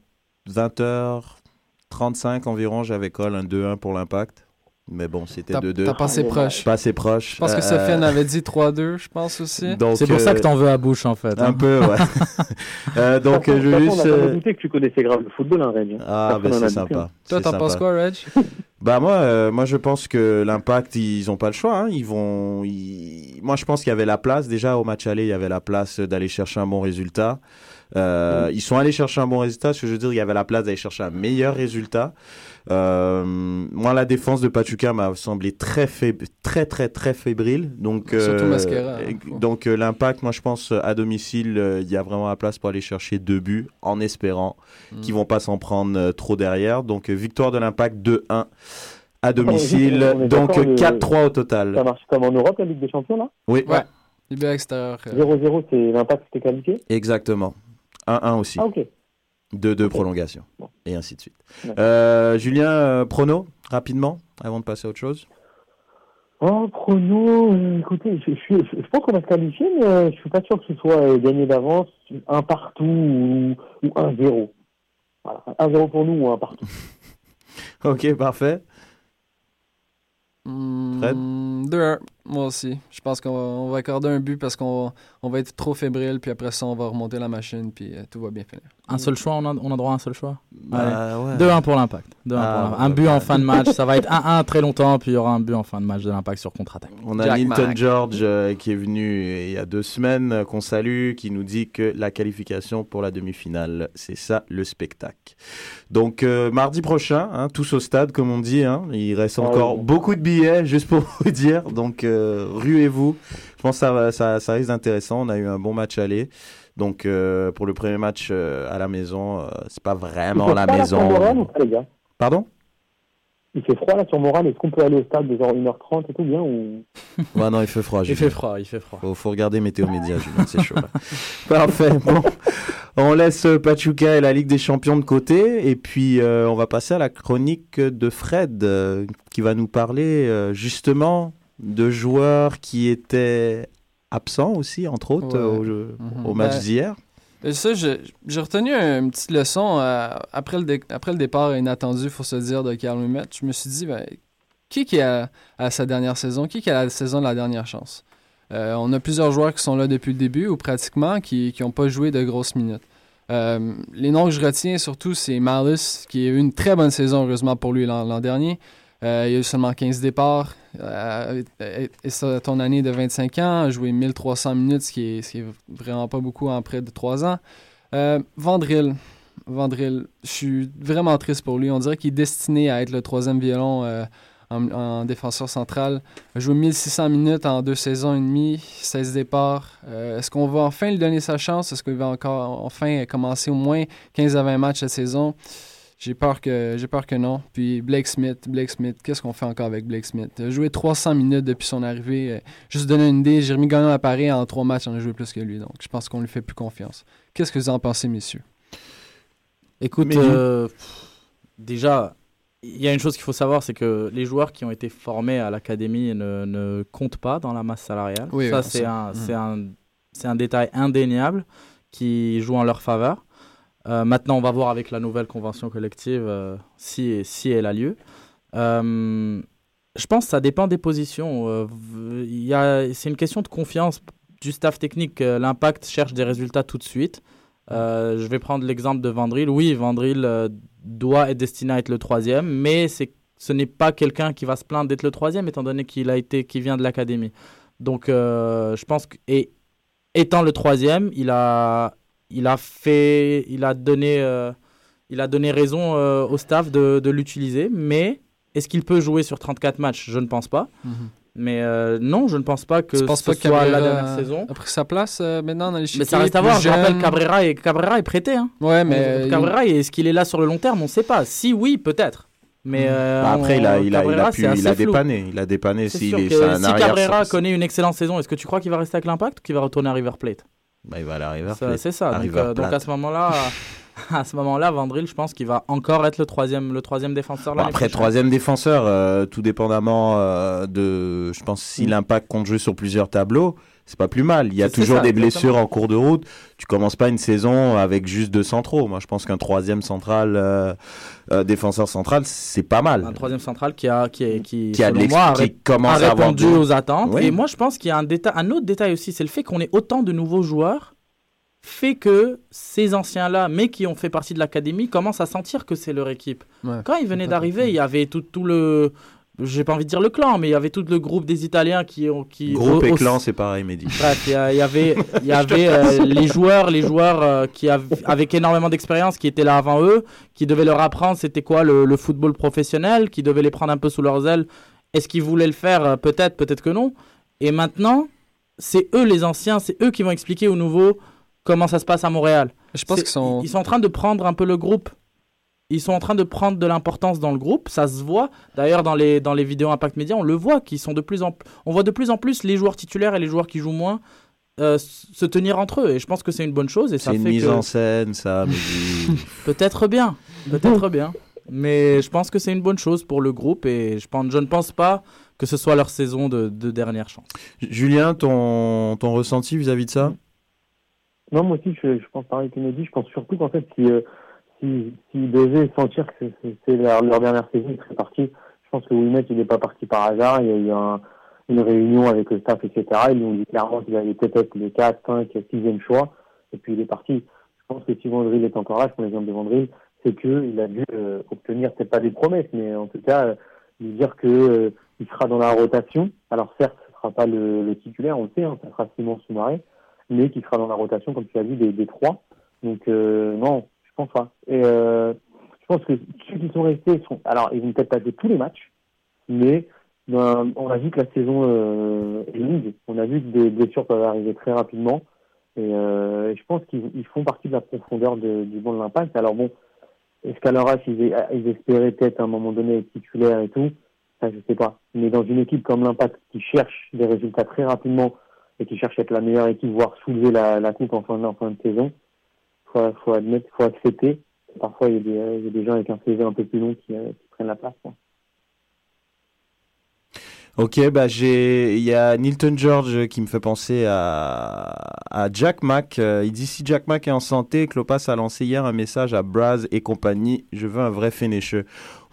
20h35 environ, j'avais call un 2-1 pour l'impact. Mais bon, c'était T'as 2-2. t'as passé proche. Pas assez proche. Je pense que Euh, Sofiane avait dit 3-2, je pense aussi. donc, C'est pour ça que euh, t'en veux à bouche en fait. Un hein. peu, ouais. Euh, donc, euh, je veux juste. on a pas euh, douté que tu connaissais grave le football, hein, Reg. Ah, ben c'est sympa. hein. Toi, t'en penses quoi, Reg? Bah moi, euh, moi je pense que l'impact ils ont pas le choix. hein. Ils vont, ils- moi je pense qu'il y avait la place déjà au match aller, il y avait la place d'aller chercher un bon résultat. Euh, Ils sont allés chercher un bon résultat. Ce que je veux dire, il y avait la place d'aller chercher un meilleur résultat. Euh, moi, la défense de Pachuca m'a semblé très faible, très très très fébrile. Donc, Surtout euh, Mascara, euh, hein. donc euh, l'impact, moi je pense à domicile, euh, il y a vraiment la place pour aller chercher deux buts, en espérant Mm. qu'ils vont pas s'en prendre trop derrière. Donc victoire de l'impact 2-1 à domicile. est Donc d'accord, euh, le- 4-3 au total. Ça marche comme en Europe, la Ligue des Champions, là? Oui, Ouais. Extérieur. euh, 0-0, c'est l'impact qui était qualifié? Exactement. 1-1 aussi. Ah, ok. De deux prolongations. Et ainsi de suite. Ouais. Euh, Julien, euh, prono, rapidement, avant de passer à autre chose? Oh, prono, euh, écoutez, je, je, je, je pense qu'on va se qualifier, mais euh, je suis pas sûr que ce soit euh, gagné d'avance, un partout ou, ou un zéro. Voilà, un zéro pour nous ou un partout. Ok, parfait. Fred? 2-1, moi aussi. Je pense qu'on va, on va accorder un but parce qu'on on va être trop fébrile, puis après ça, on va remonter la machine, puis euh, tout va bien finir. Un seul choix, on a, on a droit à un seul choix? Bah, ouais. 2-1 pour l'impact. 2-1 pour Ah, un ouais, but bah. en fin de match, ça va être 1-1 très longtemps, puis il y aura un but en fin de match de l'impact sur contre-attaque. On a Jack Linton. George euh, qui est venu il y a deux semaines, euh, qu'on salue, qui nous dit que la qualification pour la demi-finale, c'est ça le spectacle. Donc euh, mardi prochain, hein, tous au stade comme on dit, hein, il reste Ah encore oui. beaucoup de billets juste pour vous dire, donc euh, ruez-vous. Je pense que ça, ça, ça risque d'intéressant, on a eu un bon match aller. Donc euh, pour le premier match euh, à la maison, c'est pas vraiment la maison. Pardon? Il fait froid là sur Montréal, est-ce qu'on peut aller au stade de genre 1h30 et tout bien ou... Ouais, non, il fait froid. Il fait froid, il fait froid. Faut, faut regarder Météo Média, Julien, c'est chaud. là. Parfait. Bon, on laisse euh, Pachuca et la Ligue des Champions de côté et puis euh, on va passer à la chronique de Fred euh, qui va nous parler euh, justement de joueurs qui étaient absents aussi, entre autres, Ouais. au, jeu- Mhm. au match d'hier. Et ça, j'ai retenu une petite leçon euh, après, le départ inattendu, faut se dire, de Carl. Je me suis dit, ben, qui qui a, a sa dernière saison? Qui qui a la saison de la dernière chance? Euh, on a plusieurs joueurs qui sont là depuis le début ou pratiquement qui n'ont pas joué de grosses minutes. Euh, les noms que je retiens surtout, c'est Malice, qui a eu une très bonne saison, heureusement pour lui, l'an dernier. Euh, il y a eu seulement 15 départs. Euh, et, ça, ton année de 25 ans, a joué 1300 minutes, ce qui est, qui est vraiment pas beaucoup en près de 3 ans. Euh, Vandril. Je suis vraiment triste pour lui. On dirait qu'il est destiné à être le troisième violon euh, en, en défenseur central. Il a joué 1600 minutes en deux saisons et demie, 16 départs. Euh, Est-ce qu'on va enfin lui donner sa chance? Est-ce qu'il va encore enfin commencer au moins 15 à 20 matchs cette saison? J'ai peur que j'ai peur que non. Puis Blake Smith, Blake Smith, qu'est-ce qu'on fait encore avec Blake Smith? Il a joué 300 minutes depuis son arrivée. Euh, Juste donner une idée, Jérémy Gagnon à Paris en trois matchs, on a joué plus que lui. Donc je pense qu'on lui fait plus confiance. Qu'est-ce que vous en pensez, messieurs? Écoute, euh, pff, déjà, il y a une chose qu'il faut savoir, c'est que les joueurs qui ont été formés à l'académie ne, ne comptent pas dans la masse salariale. Oui, ça, oui, c'est un, c'est un, c'est un détail indéniable qui joue en leur faveur. Euh, maintenant, on va voir avec la nouvelle convention collective euh, si, si elle a lieu. Euh, je pense que ça dépend des positions. C'est une question de confiance du staff technique. L'impact cherche des résultats tout de suite. Je vais prendre l'exemple de Vandril. Oui, Vandril doit être destiné à être le troisième, mais ce n'est pas quelqu'un qui va se plaindre d'être le troisième, étant donné qu'il a vient de l'académie. Donc, je pense que, et étant le troisième, il a, il a fait, il a donné, euh, il a donné raison euh, au staff de, de l'utiliser. Mais est-ce qu'il peut jouer sur 34 matchs? Je ne pense pas. Mais euh, non, je ne pense pas que Tu penses ce pas soit la Cabrera dernière saison. a pris sa place euh, maintenant dans les Mais ça reste à voir. Je rappelle Cabrera est, Cabrera est prêté. Hein. Ouais, mais Cabrera, est-ce qu'il est là sur le long terme? On ne sait pas. Si oui, peut-être. Mais euh, Bah, après, il a, il a, il a Cabrera, pu, il a dépanné. Il a dépanné C'est s'il sûr est, que c'est un si arrière. Cabrera ça- connaît une excellente saison, est-ce que tu crois qu'il va rester avec l'Impact ou qu'il va retourner à River Plate? Bah, il va aller à River Ça, Plate. C'est ça. Donc, euh, donc à ce moment-là, à ce moment-là, Vandril, je pense qu'il va encore être le troisième, le troisième défenseur. Bon, après, prochaine. troisième défenseur, euh, tout dépendamment euh, de. Je pense si Mm. l'impact compte jouer sur plusieurs tableaux, c'est pas plus mal. Il y a toujours ça, des exactement. blessures en cours de route. Tu commences pas une saison avec juste deux centraux. Moi, je pense qu'un troisième central, euh, euh, défenseur central, c'est pas mal. Un troisième central qui a, qui, est- qui, Qui a de selon l'ex- moi, a, qui commence a à avoir répondu de- aux attentes. Oui. Et moi, je pense qu'il y a un, détail, un autre détail aussi, c'est le fait qu'on ait autant de nouveaux joueurs fait que ces anciens-là, mais qui ont fait partie de l'académie, commencent à sentir que c'est leur équipe. Ouais. Quand ils venaient d'arriver, il y avait tout, tout le... J'ai pas envie de dire le clan, mais il y avait tout le groupe des Italiens qui... ont- qui Groupe au- et au- clan, c'est pareil, Mehdi. Bref, il y, a- il y avait, il y avait euh, les joueurs, les joueurs euh, qui av- avec énormément d'expérience, qui étaient là avant eux, qui devaient leur apprendre c'était quoi le, le football professionnel, qui devaient les prendre un peu sous leurs ailes. Est-ce qu'ils voulaient le faire? Euh, Peut-être, peut-être que non. Et maintenant, c'est eux les anciens, c'est eux qui vont expliquer aux nouveaux comment ça se passe à Montréal. Je pense qu'ils sont. Ils sont en train de prendre un peu le groupe. Ils sont en train de prendre de l'importance dans le groupe, ça se voit. D'ailleurs, dans les, dans les vidéos Impact Média, on le voit, qu'ils sont de plus en on voit de plus en plus les joueurs titulaires et les joueurs qui jouent moins euh, se tenir entre eux. Et je pense que c'est une bonne chose. Et ça C'est une fait mise que en scène, ça, peut-être bien, peut-être bien. Mais je pense que c'est une bonne chose pour le groupe et je, pense, je ne pense pas que ce soit leur saison de, de dernière chance. Julien, ton, ton ressenti vis-à-vis de ça? Non, moi aussi, je, je pense pareil que Mehdi. Je pense surtout qu'en fait, si, euh, si, s'ils devaient sentir que c'est- leur, dernière saison, ils seraient partis. Je pense que Wilmet, il n'est pas parti par hasard. Il y a eu un, une réunion avec le staff, etc. Ils lui ont dit clairement qu'il allait peut-être le 4, 5, 6e choix. Et puis il est parti. Je pense que si Vandril est encore là, je prends l'exemple de Vandril, c'est qu'il a dû euh, obtenir, peut-être pas des promesses, mais en tout cas, euh, lui dire que euh, il sera dans la rotation. Alors certes, ce sera pas le, titulaire, on le sait, hein, ça sera Simon Soumaré, mais qui sera dans la rotation, comme tu as vu, des, des trois. Donc non, Et je pense que ceux qui sont restés sont, alors ils vont peut-être pas jouer tous les matchs, mais ben, on a vu que la saison euh, est longue. On a vu que des blessures peuvent arriver très rapidement. Et, euh, je pense qu'ils font partie de la profondeur de, du banc de l'impact. Alors bon, est-ce qu'à leur âge, ils, espéraient peut-être à un moment donné être titulaires et tout? Ça, je sais pas. Mais dans une équipe comme l'impact qui cherche des résultats très rapidement et qui cherche à être la meilleure équipe, voire soulever la, coupe en fin de saison, faut, faut admettre, faut accepter. Parfois, il y, a des, des gens avec un CV un peu plus long qui, euh, prennent la place. Ok, bah j'ai, il y a Nilton George qui me fait penser à, Jack Mack. Euh, il dit si Jack Mack est en santé, Klopas a lancé hier un message à Braz et compagnie. Je veux un vrai finisher.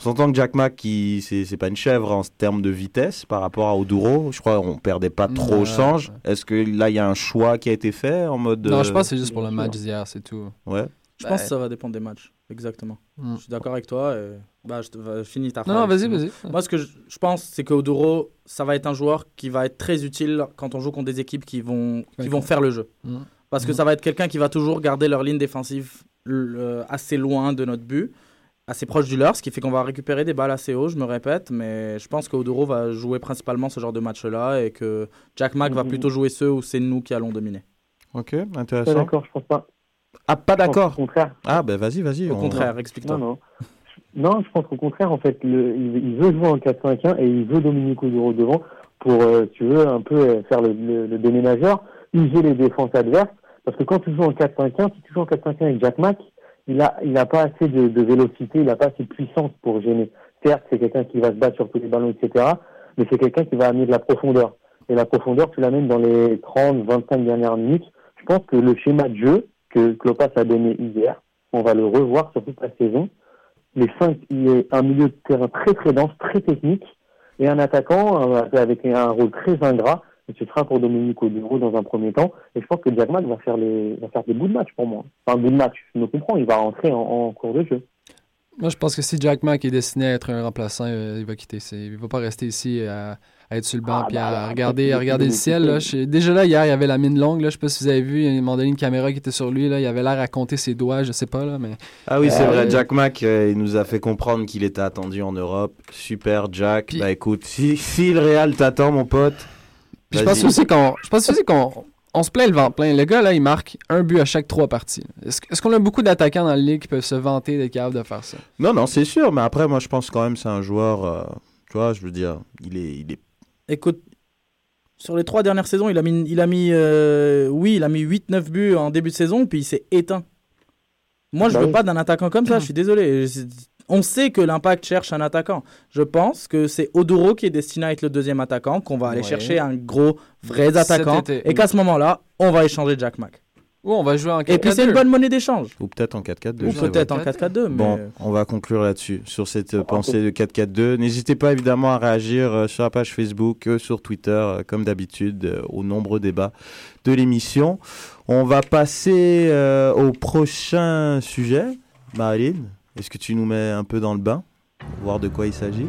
On s'entend que Jack Mack, qui c'est, c'est pas une chèvre en termes de vitesse par rapport à Oduro. Je crois qu'on perdait pas trop au change. Est-ce que là il y a un choix qui a été fait en mode Non, je pense que c'est juste pour le match d'hier, c'est tout. Ouais. Je pense que ça va dépendre des matchs. Exactement. Mm. Je suis d'accord avec toi. Et... Bah, je te... finis ta Non, phrase. vas-y, Simon. vas-y. Moi, ce que je, je pense, c'est qu'Oduro, ça va être un joueur qui va être très utile quand on joue contre des équipes qui vont, qui vont faire le jeu. Mm. Parce que Mm. ça va être quelqu'un qui va toujours garder leur ligne défensive euh, assez loin de notre but, assez proche du leur, ce qui fait qu'on va récupérer des balles assez haut, je me répète. Mais je pense qu'Oduro va jouer principalement ce genre de match-là et que Jack Mack va Mhm. plutôt jouer ceux où c'est nous qui allons dominer. Ok, Pas intéressant. d'accord, je pense pas. Ah, pas d'accord. Au contraire. Ah, ben vas-y, vas-y. Au on- contraire, explique-toi. Non, non. Non, je pense qu'au contraire, en fait, le, il, il veut jouer en 4-5-1 et il veut Dominique Oduro devant pour, euh, tu veux, un peu euh, faire le, le, le déménageur, user les défenses adverses. Parce que quand tu joues en 4-5-1, si tu joues en 4-5-1 avec Jack Mack, il a, il a pas assez de, de vélocité, il a pas assez de puissance pour gêner. Certes, c'est quelqu'un qui va se battre sur tous les ballons, etc. Mais c'est quelqu'un qui va amener de la profondeur. Et la profondeur, tu l'amènes dans les 30, 25 dernières minutes. Je pense que le schéma de jeu que Klopas a donné hier, on va le revoir sur toute la saison. Les cinq, il est un milieu de terrain très très dense, très technique, et un attaquant euh, avec un rôle très ingrat. Et ce sera pour Dominique Oduro dans un premier temps. Et je pense que Jack Mack va faire les, va faire des bouts de match pour moi. Enfin, bout de match, je me comprends, il va rentrer en, en cours de jeu. Moi, je pense que si Jack Mack est destiné à être un remplaçant, euh, il va quitter. C'est- Il va pas rester ici à, à être sur le banc Ah, puis bah, à regarder, à regarder le ciel. Là. Je- Déjà là, hier, il y avait la mine longue. Là. Je sais pas si vous avez vu. Il y a un moment donné une caméra qui était sur lui. Là. Il avait l'air à compter ses doigts. Je sais pas. Là, mais... Ah oui, c'est Euh, vrai. Jack Mack, euh, il nous a fait comprendre qu'il était attendu en Europe. Super, Jack. Puis- Bah écoute, si, si le Real t'attend, mon pote. Puis je pense aussi qu'on je pense aussi qu'on on se plaint le vent plein. Le gars, là, il marque un but à chaque trois parties. Est-ce est-ce qu'on a beaucoup d'attaquants dans la ligue qui peuvent se vanter d'être capables de faire ça? Non, non, c'est sûr. Mais après, moi, je pense quand même que c'est un joueur. euh, tu vois, je veux dire, il est, il est. Écoute, sur les trois dernières saisons, il a mis, il a mis euh, oui, il a mis 8-9 buts en début de saison, puis il s'est éteint. Moi, je Bah veux oui. pas d'un attaquant comme ça, je suis désolé. On sait que l'impact cherche un attaquant. Je pense que c'est Oduro qui est destiné à être le deuxième attaquant, qu'on va aller Ouais. chercher un gros, vrai attaquant, été. et qu'à ce moment-là, on va échanger Jack Mack. Ou on va jouer en 4 Et puis c'est une bonne monnaie d'échange. Ou peut-être en 4-4-2. Ou peut-être en 4-4-2. mais- Bon, on va conclure là-dessus, sur cette euh, pensée de 4-4-2. N'hésitez pas évidemment à réagir euh, sur la page Facebook, euh, sur Twitter, euh, comme d'habitude, aux nombreux débats de l'émission. On va passer euh, au prochain sujet. Marilyn, est-ce que tu nous mets un peu dans le bain Voir de quoi il s'agit?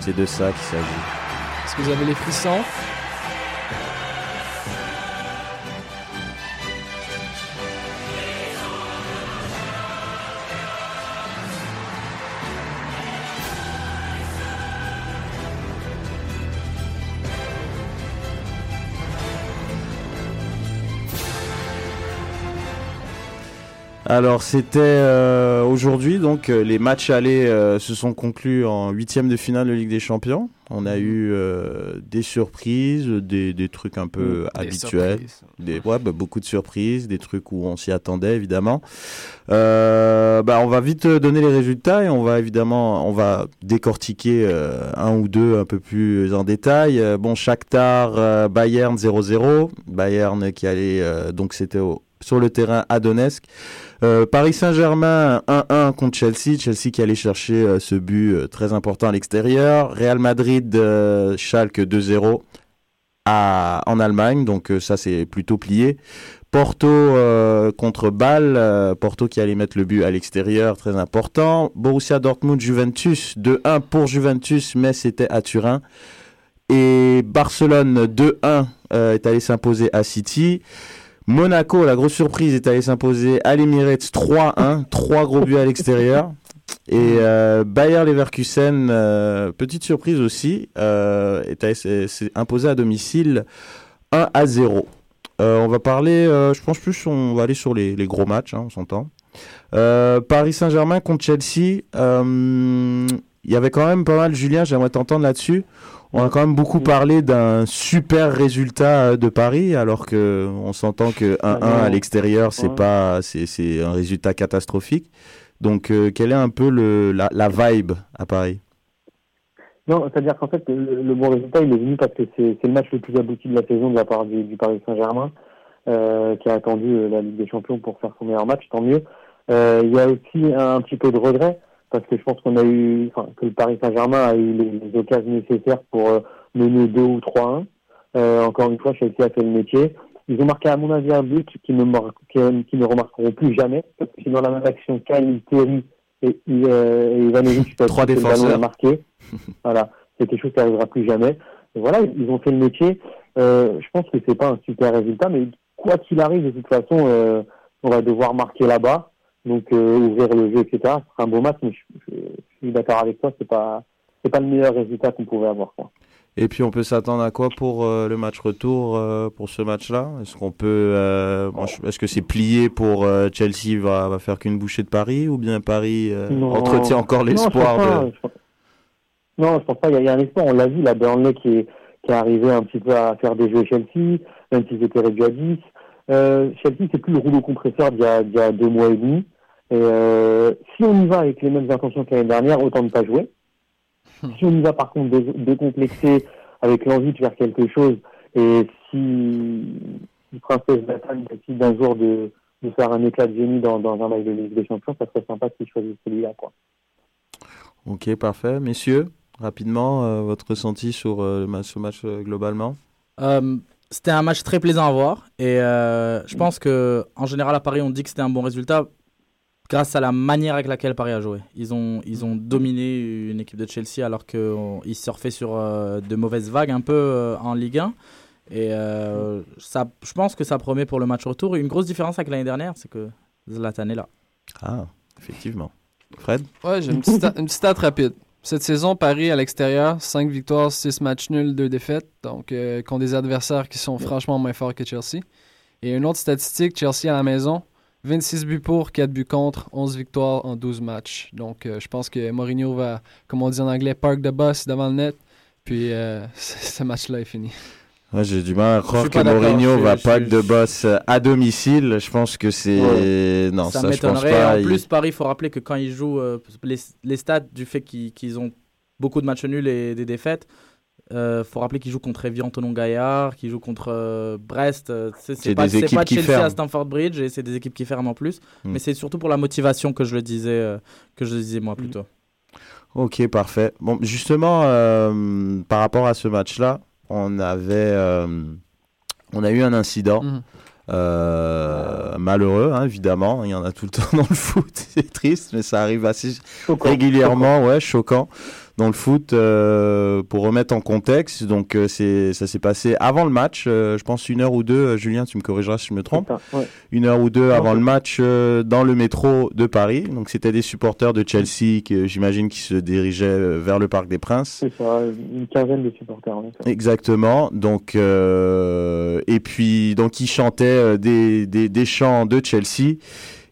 C'est de ça qu'il s'agit. Est-ce que vous avez les frissons? Alors c'était euh, aujourd'hui donc euh, les matchs allés euh, se sont conclus en huitième de finale de Ligue des Champions. On a eu euh, des surprises, des, des trucs un peu Des habituels, des ouais, bah, beaucoup de surprises, des trucs où on s'y attendait évidemment. Euh, bah, on va vite euh, donner les résultats et on va évidemment on va décortiquer euh, un ou deux un peu plus en détail. Bon Shakhtar Bayern 0-0, Bayern qui allait euh, donc c'était au sur le terrain à Donetsk. Euh, Paris Saint-Germain 1-1 contre Chelsea. Chelsea qui allait chercher euh, ce but euh, très important à l'extérieur. Real Madrid, Schalke 2-0 en Allemagne. Donc ça c'est plutôt plié. Porto contre Bâle, Porto qui allait mettre le but à l'extérieur, très important. Borussia Dortmund, Juventus, 2-1 pour Juventus, mais c'était à Turin. Et Barcelone 2-1 est allé s'imposer à City. Monaco, la grosse surprise, est allé s'imposer à l'Emirates 3-1, 3 gros buts à l'extérieur. Et euh, Bayer Leverkusen, euh, petite surprise aussi, euh, s'est imposé à domicile 1 à 0. on va parler, je pense plus, on va aller sur les, gros matchs, hein, on s'entend. Paris Saint-Germain contre Chelsea, il y avait quand même pas mal, Julien, j'aimerais t'entendre là-dessus. On a quand même beaucoup parlé d'un super résultat euh, de Paris, alors que on s'entend que 1-1 à l'extérieur, c'est pas, c'est un résultat catastrophique. Donc, euh, quelle est un peu le, la, la vibe à Paris? Non, c'est-à-dire qu'en fait, le, bon résultat, il est venu parce que c'est le match le plus abouti de la saison de la part du, Paris Saint-Germain, euh, qui a attendu la Ligue des Champions pour faire son meilleur match, tant mieux. il y a aussi un petit peu de regret parce que je pense qu'on a eu, enfin, que le Paris Saint-Germain a eu les, occasions nécessaires pour euh, mener 2 ou 3-1. Euh, encore une fois, Chelsea a fait le métier. Ils ont marqué, à mon avis, un but qui ne, qui, ne remarqueront plus jamais. Parce que dans la même action, Kyle, Terry et, euh, et Ivanovic, trois défenseurs, marqué. voilà, c'est quelque chose qui n'arrivera plus jamais. Et voilà, ils ont fait le métier. Euh, je pense que c'est pas un super résultat, mais quoi qu'il arrive, de toute façon, euh, on va devoir marquer là-bas. Donc euh, ouvrir le jeu, etc. Ce sera un beau match, mais je, suis d'accord avec toi, c'est pas c'est pas le meilleur résultat qu'on pouvait avoir. Quoi. Et puis on peut s'attendre à quoi pour euh, le match retour euh, pour ce match-là? Est-ce qu'on peut est-ce que c'est plié pour Chelsea va, va faire qu'une bouchée de Paris ou bien Paris entretient encore l'espoir de Non, je pense pas. Il y, a un espoir. On l'a vu, la Burnley qui est qui est arrivé un petit peu à faire des jeux Chelsea, même s'ils étaient réduits à 10. Chelsea, c'est plus le rouleau compresseur d'il y, y, a deux mois et demi. Et euh, si on y va avec les mêmes intentions que l'année dernière, autant ne pas jouer. Hmm. Si on y va par contre décomplexé avec l'envie de faire quelque chose, et si, si Princesse Nathan décide d'un jour de, de, faire un éclat de génie dans, dans un match de Ligue des Champions, ça serait sympa qu'il choisisse celui-là. Quoi. Ok, parfait. Messieurs, rapidement, euh, votre ressenti sur euh, ce match euh, globalement? C'était un match très plaisant à voir. Et je pense que en général, à Paris, on dit que c'était un bon résultat grâce à la manière avec laquelle Paris a joué. Ils ont, ils ont dominé une équipe de Chelsea alors qu'ils surfaient sur euh, de mauvaises vagues un peu euh, en Ligue 1. Et euh, ça, je pense que ça promet pour le match retour. Une grosse différence avec l'année dernière, c'est que Zlatan est là. Ah, effectivement. Fred? Ouais, j'ai une petite stat rapide. Cette saison, Paris à l'extérieur, 5 victoires, 6 matchs nuls, 2 défaites. Donc, contre des adversaires qui sont franchement moins forts que Chelsea. Et une autre statistique, Chelsea à la maison, 26 buts pour, 4 buts contre, 11 victoires en 12 matchs. Donc, euh, je pense que Mourinho va, comme on dit en anglais, park the bus devant le net. Puis, euh, ce match-là est fini. J'ai du mal à croire que Mourinho va park the boss euh, à domicile. Je pense que c'est. Non, ça, ça je pense pas. En plus, Paris, il faut rappeler que quand ils jouent, les, les, stats du fait qu'ils ont beaucoup de matchs nuls et des défaites, euh, faut rappeler qu'il joue contre Evian Tonon Gaillard, qu'il joue contre euh, Brest. Euh, c'est pas, des pas Chelsea à Stamford Bridge et c'est des équipes qui ferment en plus. Hmm. Mais c'est surtout pour la motivation que je le disais, que je disais moi plutôt. Ok, parfait. Bon, justement, par rapport à ce match-là, on avait, on a eu un incident. Hmm. malheureux, hein, évidemment. Il y en a tout le temps dans le foot. C'est triste, mais ça arrive assez régulièrement. Ouais, choquant dans le foot euh, pour remettre en contexte. Donc euh, c'est ça s'est passé avant le match, euh, je pense une heure ou deux. Julien, tu me corrigeras si je me trompe. Une heure ou deux avant le match dans le métro de Paris. Donc c'était des supporters de Chelsea que j'imagine qui se dirigeaient vers le Parc des Princes. C'est ça, une quinzaine de supporters. Exactement. Donc et puis donc ils chantaient des, des, des chants de Chelsea.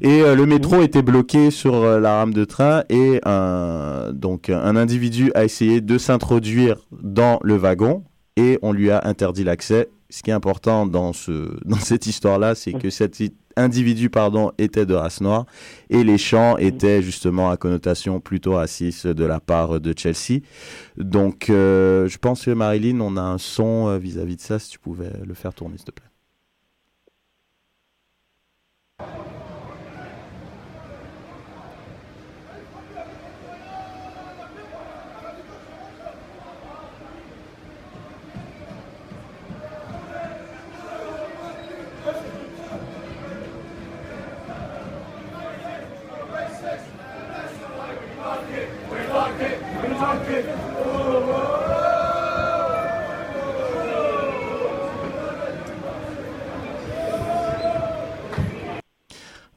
Et euh, le métro était bloqué sur euh, la rame de train et un, donc un individu a essayé de s'introduire dans le wagon et on lui a interdit l'accès. Ce qui est important dans, ce, dans cette histoire-là, c'est que cet individu pardon, était de race noire et les chants étaient justement à connotation plutôt raciste de la part de Chelsea. Donc euh, je pense que Marilyn, on a un son vis-à-vis -vis de ça, si tu pouvais le faire tourner s'il te plaît.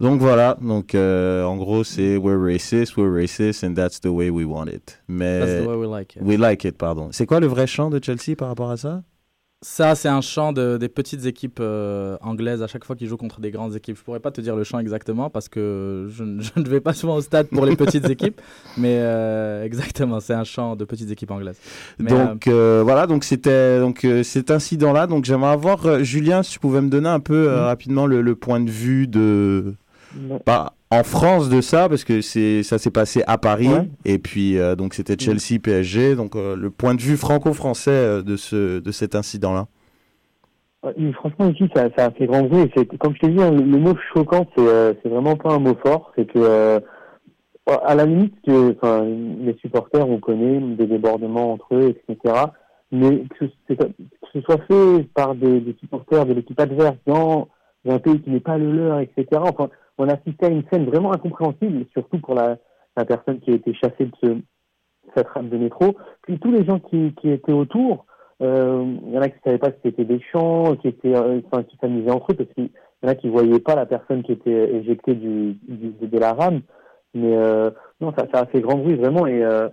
Donc voilà, donc euh, en gros c'est we're racist, we're racist and that's the way we want it. Mais That's the way we like it. we like it, pardon. C'est quoi le vrai chant de Chelsea par rapport à ça? Ça, c'est un chant de- des petites équipes euh, anglaises à chaque fois qu'ils jouent contre des grandes équipes. Je pourrais pas te dire le chant exactement parce que je, ne- je ne vais pas souvent au stade pour les petites équipes, mais euh, exactement, c'est un chant de petites équipes anglaises. Mais, donc voilà, donc c'était donc cet incident-là. Donc j'aimerais avoir Julien, si tu pouvais me donner un peu Mhm. rapidement le, le point de vue de Pas en France de ça parce que c'est ça s'est passé à Paris Ouais. et puis euh, donc c'était Chelsea PSG. Donc euh, le point de vue franco-français euh, de ce de cet incident-là. Ouais, franchement, ici, ça, ça a fait grand bruit. Comme je t'ai dit, hein, le, le mot choquant, c'est, euh, vraiment pas un mot fort. C'est que, à la limite, que, les supporters, on connaît des débordements entre eux, etc. Mais que, ce soit fait par des, des supporters de l'équipe adverse dans un pays qui n'est pas le leur, etc. Enfin, on assistait à une scène vraiment incompréhensible, surtout pour la, la personne qui a été chassée de ce, cette rame de métro. Puis tous les gens qui, qui étaient autour, euh, il y en a qui ne savaient pas si c'était des chants, qui euh, enfin, qui s'amusaient entre eux, parce qu'il y en a qui voyaient pas la personne qui était éjectée du, du de la rame. Mais euh, non, ça, ça a fait grand bruit vraiment. Et euh,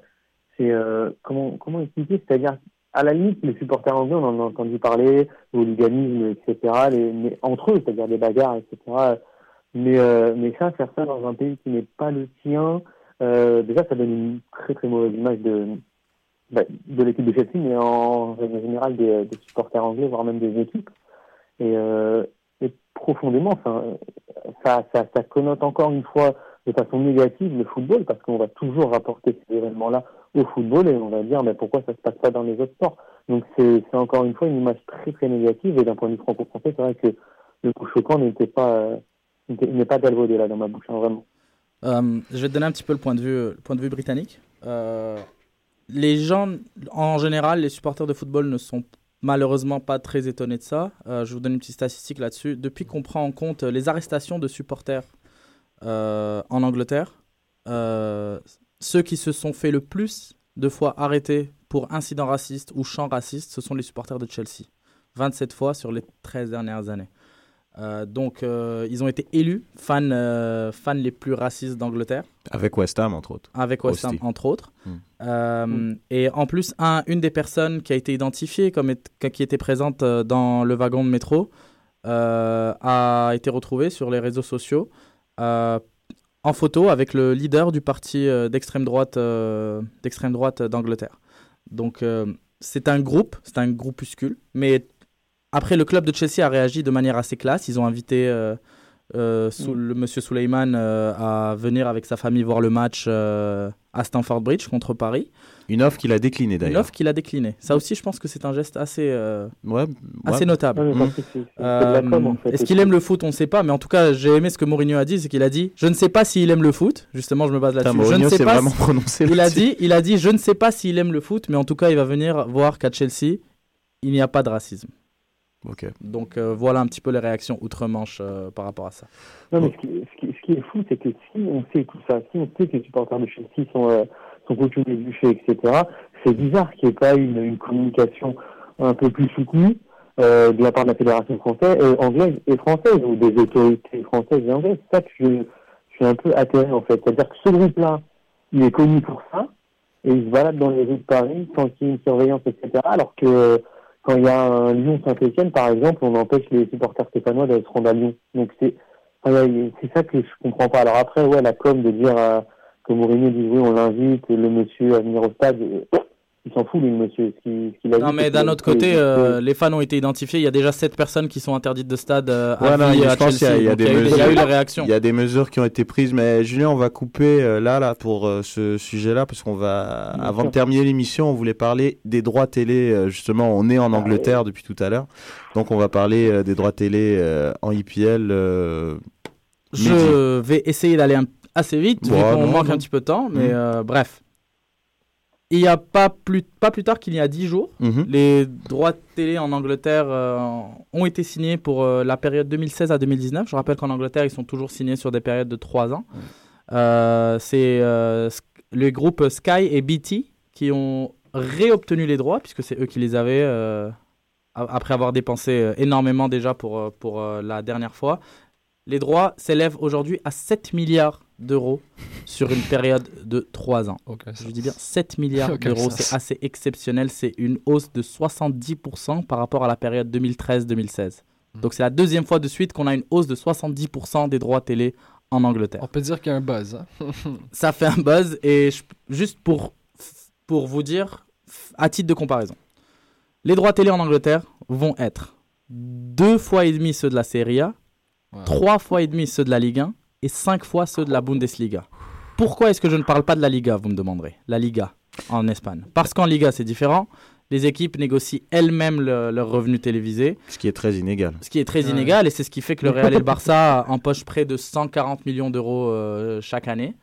c'est euh, comment comment expliquer? C'est-à-dire à la limite, les supporters anglais, on en a entendu parler, le hooliganisme, etc. Les, mais entre eux, c'est-à-dire des bagarres, etc. Mais euh, mais ça, faire ça dans un pays qui n'est pas le tien, euh, déjà, ça donne une très très mauvaise image de bah, de l'équipe de Chelsea, mais en règle générale des, des supporters anglais, voire même des équipes. Et, euh, et profondément, enfin, ça, ça, ça connote encore une fois de façon négative le football, parce qu'on va toujours rapporter ces événements-là au football et on va dire mais pourquoi ça se passe pas dans les autres sports? Donc c'est encore une fois une image très très négative et d'un point de vue franco-français, c'est vrai que le mot choquant n'était pas n'était- n'est pas galvaudé là dans ma bouche, hein, vraiment. Euh, je vais te donner un petit peu le point de vue, le point de vue britannique. Euh, les gens, en général, les supporters de football ne sont malheureusement pas très étonnés de ça. Euh, je vous donne une petite statistique là-dessus. Depuis qu'on prend en compte les arrestations de supporters en Angleterre, ceux qui se sont fait le plus de fois arrêtés pour incidents racistes ou chants racistes, ce sont les supporters de Chelsea. 27 fois sur les 13 dernières années. Euh, donc, euh, ils ont été élus fans, euh, fans les plus racistes d'Angleterre, Avec West Ham entre autres. avec West Ham entre autres. Mm. Euh, Et en plus, un, une des personnes qui a été identifiée comme est- qui était présente dans le wagon de métro euh, a été retrouvée sur les réseaux sociaux euh, en photo avec le leader du parti euh, d'extrême droite euh, d'extrême droite d'Angleterre. Donc euh, c'est un groupe, c'est un groupuscule, mais après le club de Chelsea a réagi de manière assez classe. Ils ont invité euh, euh, Sou- le monsieur Suleiman euh, à venir avec sa famille voir le match euh, à Stamford Bridge contre Paris. Une offre qu'il a déclinée Une d'ailleurs. offre qu'il a déclinée. Ça aussi, je pense que c'est un geste assez, euh, Ouais, assez notable. Mm. en Euh, fait, Est-ce qu'il aime le foot? On ne sait pas, mais en tout cas, j'ai aimé ce que Mourinho a dit, c'est qu'il a dit Je ne sais pas s'il aime le foot. Justement, je me base là-dessus. Mourinho ne sais s'est pas. vraiment si- prononcé Il a dit, il a dit Je ne sais pas s'il aime le foot, mais en tout cas, il va venir voir qu'à Chelsea, il n'y a pas de racisme. Donc euh, voilà un petit peu les réactions outre-Manche euh, par rapport à ça. Non, mais ce qui, ce qui, ce qui est fou, c'est que si on sait tout ça, si on sait que les supporters de Chelsea sont, euh, sont du fait, etc., c'est bizarre qu'il n'y ait pas une, une communication un peu plus soutenue euh, de la part de la fédération française, euh, anglaise et française, ou des autorités françaises et anglaises. C'est ça que je, je suis un peu atterré, en fait. C'est-à-dire que ce groupe-là, il est connu pour ça, et il se balade dans les rues de Paris sans qu'il y ait une surveillance, etc., alors que euh, quand il y a un Lyon-Saint-Etienne, par exemple, on empêche les supporters stéphanois d'aller se rendre à Lyon. Donc c'est c'est ça que je comprends pas. Alors après, ouais, la com de dire euh, que Mourinho dit oui, on l'invite, le monsieur à venir au stade, euh, il s'en fout, lui, monsieur. Ce qu'il ce qu'il a Non, dit, mais d'un autre côté, euh, les fans ont été identifiés. Il y a déjà 7 personnes qui sont interdites de stade euh, à Ouais, non, vie il y a- à je pense qu'il y a- Chelsea. il y a Donc, des a eu- il y a eu mesures- les réactions. Il y a des mesures qui ont été prises, mais Julien, on va couper euh, là, là, pour euh, ce sujet-là, parce qu'on va, Bien avant sûr. de terminer l'émission, on voulait parler des droits télé. euh, justement, on est en Angleterre depuis tout à l'heure, donc on va parler euh, des droits télé euh, en IPL. euh, midi. Je vais essayer d'aller un- assez vite, vu Ouais, qu'on non, manque non. un petit peu de temps. Mais euh, bref. Il n'y a pas plus, pas plus tard qu'il y a 10 jours, Mhm. les droits de télé en Angleterre euh, ont été signés pour euh, la période 2016 à 2019. Je rappelle qu'en Angleterre, ils sont toujours signés sur des périodes de 3 ans. Euh, C'est le groupe Sky et BT qui ont réobtenu les droits, puisque c'est eux qui les avaient après avoir dépensé énormément déjà pour, pour la dernière fois. Les droits s'élèvent aujourd'hui à 7 milliards d'euros sur une période de 3 ans. Je dis bien 7 milliards d'euros, c'est assez exceptionnel. C'est une hausse de 70% par rapport à la période 2013-2016. Donc c'est la deuxième fois de suite qu'on a une hausse de 70% des droits télé en Angleterre. On peut dire qu'il y a un buzz. hein. Ça fait un buzz et je- juste pour, pour vous dire, à titre de comparaison, les droits télé en Angleterre vont être deux fois et demi ceux de la Serie A, trois fois et demi ceux de la Ligue 1 et cinq fois ceux de la Bundesliga. Pourquoi est-ce que je ne parle pas de la Liga, vous me demanderez? La Liga en Espagne. Parce qu'en Liga, c'est différent. Les équipes négocient elles-mêmes le- leurs revenus télévisés. Ce qui est très inégal. Ce qui est très Ouais. inégal et c'est ce qui fait que le Real et le Barça empochent près de 140 millions d'euros euh, chaque année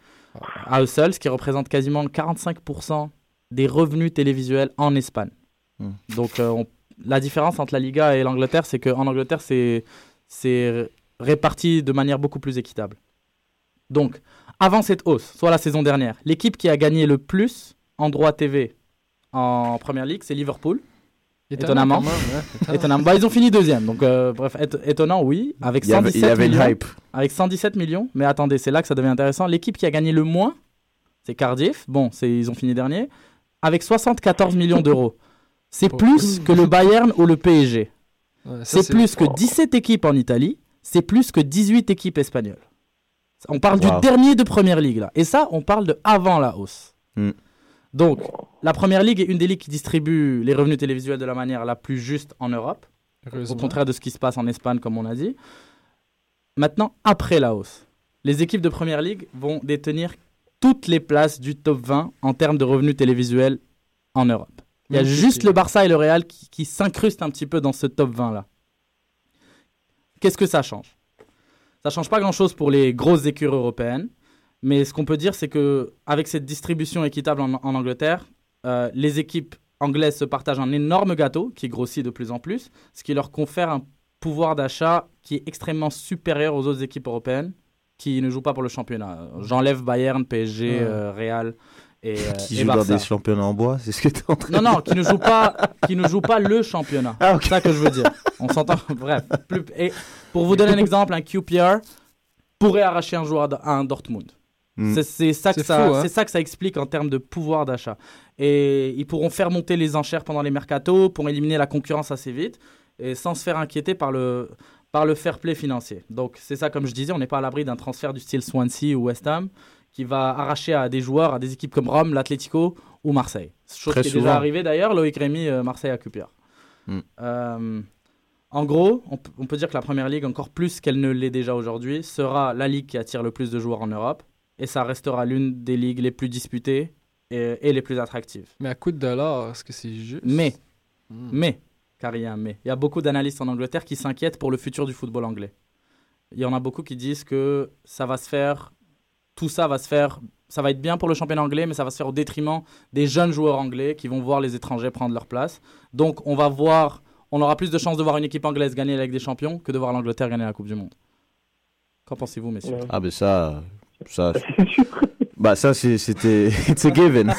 à eux seuls, ce qui représente quasiment 45% des revenus télévisuels en Espagne. Hmm. Donc euh, on- la différence entre la Liga et l'Angleterre, c'est qu'en Angleterre, c'est c'est réparti de manière beaucoup plus équitable. Donc, avant cette hausse, soit la saison dernière, l'équipe qui a gagné le plus en droit TV en Première Ligue, c'est Liverpool. Étonnant, Étonnamment. ouais. Étonnamment. Bah, ils ont fini deuxième. Donc, euh, bref, éton- étonnant, oui. Avec Il y avait- 117 il y avait le millions. hype. Avec 117 millions. Mais attendez, c'est là que ça devient intéressant. L'équipe qui a gagné le moins, c'est Cardiff. Bon, c'est ils ont fini dernier. Avec 74 millions d'euros. C'est plus que le Bayern ou le PSG. Ouais, c'est- plus que 17 équipes en Italie. C'est plus que 18 équipes espagnoles. On parle Wow. du dernier de Première Ligue là. Et ça, on parle de avant la hausse. Hmm. Donc, la Première Ligue est une des ligues qui distribue les revenus télévisuels de la manière la plus juste en Europe. Au contraire de ce qui se passe en Espagne, comme on a dit. Maintenant, après la hausse, les équipes de Première Ligue vont détenir toutes les places du top 20 en termes de revenus télévisuels en Europe. Il y a juste le Barça et le Real qui, qui s'incrustent un petit peu dans ce top 20-là. Qu'est-ce que ça change? Ça change pas grand-chose pour les grosses écuries européennes, mais ce qu'on peut dire, c'est que avec cette distribution équitable en, en Angleterre, euh, les équipes anglaises se partagent un énorme gâteau qui grossit de plus en plus, ce qui leur confère un pouvoir d'achat qui est extrêmement supérieur aux autres équipes européennes qui ne jouent pas pour le championnat. J'enlève Bayern, PSG, Ouais. euh, Real et, euh, Qui et joue dans des championnats en bois, c'est ce que tu es en train Non, de non, dire. qui ne joue pas, qui ne joue pas le championnat. Ah. C'est ça que je veux dire. On s'entend. Bref. Plus- et pour vous donner un exemple, un QPR pourrait arracher un joueur à un Dortmund. Mm. C'est- C'est ça, que C'est ça, fou, hein. c'est ça que ça explique en termes de pouvoir d'achat. Et ils pourront faire monter les enchères pendant les mercatos pour éliminer la concurrence assez vite et sans se faire inquiéter par le, par le fair play financier. Donc c'est ça, comme je disais, on n'est pas à l'abri d'un transfert du style Swansea ou West Ham qui va arracher à des joueurs, à des équipes comme Rome, l'Atlético ou Marseille. Chose Très qui est souvent. déjà arrivée d'ailleurs, Loïc Rémy, euh, Marseille à QPR. Mm. Euh, en gros, on, peut dire que la Première Ligue, encore plus qu'elle ne l'est déjà aujourd'hui, sera la ligue qui attire le plus de joueurs en Europe. Et ça restera l'une des ligues les plus disputées et, et les plus attractives. Mais à coup de dollars, est-ce que c'est juste? Mais, Hmm. mais, car il y a un mais, il y a beaucoup d'analystes en Angleterre qui s'inquiètent pour le futur du football anglais. Il y en a beaucoup qui disent que ça va se faire, tout ça va se faire, ça va être bien pour le championnat anglais, mais ça va se faire au détriment des jeunes joueurs anglais qui vont voir les étrangers prendre leur place. Donc on va voir, on aura plus de chances de voir une équipe anglaise gagner la Ligue des Champions que de voir l'Angleterre gagner la Coupe du Monde. Qu'en pensez-vous, messieurs? Ah, ben ça. ça bah, ça, c'est- c'était. It's a given.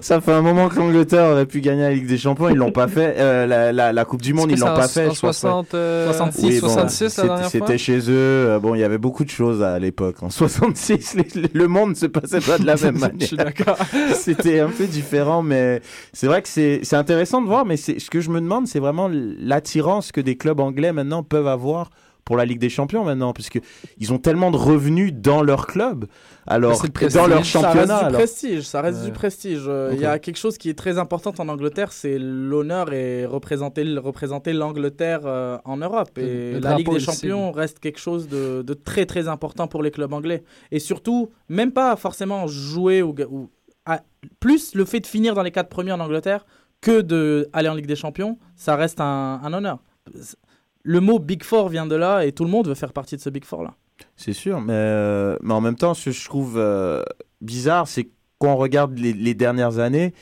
ça fait un moment que l'Angleterre aurait pu gagner la Ligue des Champions. Ils l'ont pas fait. Euh, la, la, la Coupe du Monde, ils l'ont pas en- fait. en je pense pas. 60, euh, 66, Oui, bon, 66 la c'était- dernière fois C'était chez eux. Euh, Bon, il y avait beaucoup de choses à l'époque. En 66, les- le monde se passait pas de la même manière. Je suis d'accord. C'était un peu différent, mais c'est vrai que c'est c'est intéressant de voir. Mais c'est- ce que je me demande, c'est vraiment l'attirance que des clubs anglais maintenant peuvent avoir pour la Ligue des Champions maintenant, puisque ils ont tellement de revenus dans leur club, alors le dans leur prestige. Ça championnat. reste du prestige, ça reste Ouais. du prestige. Euh, Il y a quelque chose qui est très important en Angleterre, c'est l'honneur et représenter, représenter l'Angleterre euh, en Europe. Et le la Ligue des. Champions reste quelque chose de, de très très important pour les clubs anglais. Et surtout, même pas forcément jouer ou, ou- plus le fait de finir dans les quatre premiers en Angleterre que d'aller en Ligue des Champions, ça reste un, un honneur. Le mot Big Four vient de là et tout le monde veut faire partie de ce Big Four là. C'est sûr, mais, euh, mais en même temps, ce que je trouve euh, bizarre, c'est quand on regarde les, dernières années,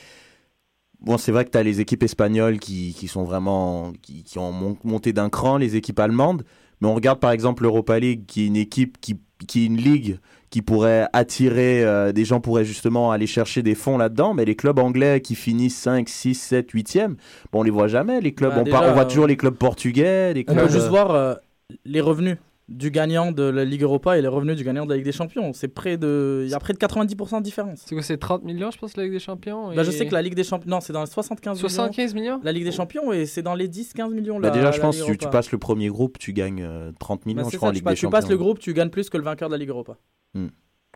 bon, c'est vrai que tu as les équipes espagnoles qui, qui sont vraiment, qui, qui ont mon- monté d'un cran, les équipes allemandes, mais on regarde par exemple l'Europa League, qui est une équipe qui qui est une ligue qui pourrait attirer, euh, des gens pourraient justement aller chercher des fonds là-dedans, mais les clubs anglais qui finissent 5, 6, 7, 8e, bon, on les voit jamais, les clubs, Bah, on, déjà, par- on voit euh, toujours les clubs portugais, les On peut juste euh, voir euh, les revenus du gagnant de la Ligue Europa et les revenus du gagnant de la Ligue des Champions. C'est près de, il y a près de 90% de différence. C'est quoi, c'est 30 millions, je pense, la Ligue des Champions Bah, je sais que la Ligue des Champions, non, c'est dans les 75 millions. 75 millions? La Ligue des Champions et c'est dans les 10-15 millions. bah, la- déjà, je pense que tu, passes le premier groupe, tu gagnes euh, 30 Bah, millions, c'est je crois, ça, en tu, Ligue passes, des tu passes Champions. le groupe, tu gagnes plus que le vainqueur de la Ligue Europa.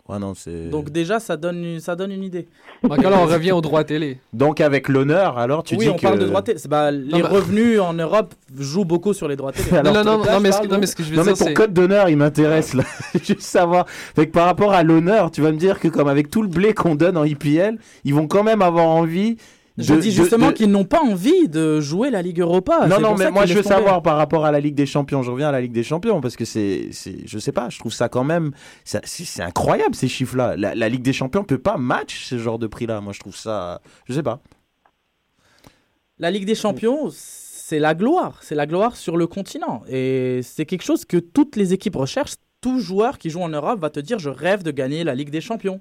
Ouais, non, c'est... Donc déjà, ça donne, une- ça donne une idée. Donc là, on revient aux droits télé. Donc avec l'honneur, alors tu oui, dis on que... parle de droits télé. Bah, les bah- revenus en Europe jouent beaucoup sur les droits télé. Alors, non, non, non, là, non, je mais, ce, non, mais ce que je veux Non mais ton code d'honneur il m'intéresse là, juste savoir. Fait que par rapport à l'honneur, tu vas me dire que comme avec tout le blé qu'on donne en IPL, ils vont quand même avoir envie. Je de- dis justement de- qu'ils n'ont pas envie de jouer la Ligue Europa. Non non mais moi je veux tomber. savoir par rapport à la Ligue des Champions. Je reviens à la Ligue des Champions parce que c'est je sais pas, je trouve ça quand même c'est incroyable ces chiffres là. La, la Ligue des Champions peut pas match ce genre de prix là. Moi je trouve ça je sais pas. La Ligue des Champions, c'est la gloire. C'est la gloire sur le continent. Et c'est quelque chose que toutes les équipes recherchent. Tout joueur qui joue en Europe va te dire je rêve de gagner la Ligue des Champions.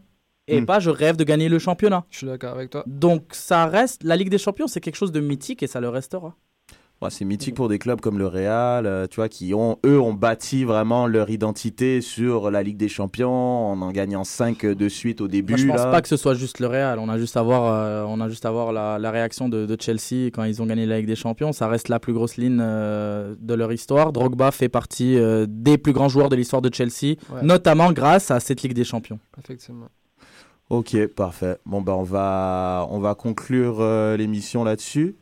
Et Hmm. pas je rêve de gagner le championnat. Je suis d'accord avec toi. Donc ça reste. La Ligue des Champions, c'est quelque chose de mythique et ça le restera. Ouais, c'est mythique pour des clubs comme le Real, euh, tu vois, qui ont, eux, ont bâti vraiment leur identité sur la Ligue des Champions en en gagnant 5 de suite au début. Moi, je pense là. pas que ce soit juste le Real. On a juste à voir, euh, on a juste à voir la, la réaction de, de Chelsea quand ils ont gagné la Ligue des Champions. Ça reste la plus grosse ligne euh, de leur histoire. Drogba fait partie euh, des plus grands joueurs de l'histoire de Chelsea, Ouais. notamment grâce à cette Ligue des Champions. Effectivement. Ok, parfait. Bon, ben, on va, on va conclure euh, l'émission là-dessus.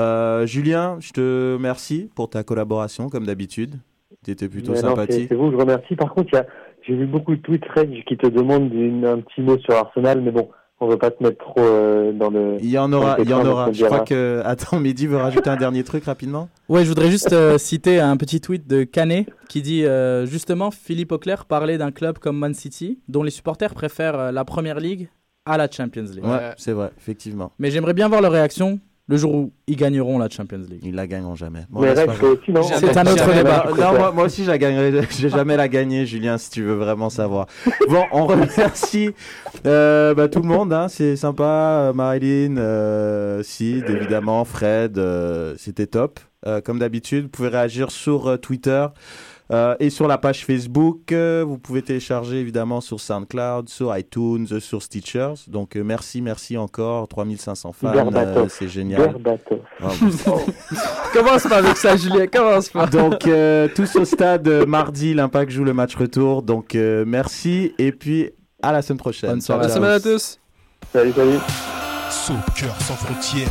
Euh, Julien, je te remercie pour ta collaboration, comme d'habitude. Tu étais plutôt Mais sympathique. c'est vous je remercie. Par contre, il y a- j'ai vu beaucoup de tweets Reg, qui te demandent une- un petit mot sur Arsenal, mais bon, on va pas te mettre trop euh, dans le. Il y en aura, il y en aura. Je crois que. Attends, Mehdi veut rajouter un dernier truc rapidement Ouais, je voudrais juste euh, citer un petit tweet de Canet qui dit euh, justement Philippe Auclair parlait d'un club comme Man City dont les supporters préfèrent euh, la Première Ligue à la Champions League. Ouais, c'est vrai, effectivement. Mais j'aimerais bien voir leur réaction le jour où ils gagneront la Champions League. Ils la gagneront jamais. Bon, Mais là, c'est aussi, non un autre débat. Non, moi, moi aussi, je la gagnerai. J'ai jamais la gagné, Julien, si tu veux vraiment savoir. Bon, on remercie euh, bah, tout le monde. Hein, c'est sympa. Euh, Marilyn, euh, Sid, évidemment, Fred. euh, C'était top. Euh, comme d'habitude, vous pouvez réagir sur euh, Twitter. Euh, et sur la page Facebook, Euh, vous pouvez télécharger évidemment sur SoundCloud, sur iTunes, euh, sur Stitchers. Donc euh, merci, merci encore, 3500 fans, euh, c'est génial. Bravo. Commence pas avec ça, Julien, commence pas. Donc, euh, tous au stade euh, mardi, l'Impact joue le match retour. Donc, euh, merci et puis à la semaine prochaine. Bonne soirée. Semaine à tous. Salut, salut. Soccer sans frontières,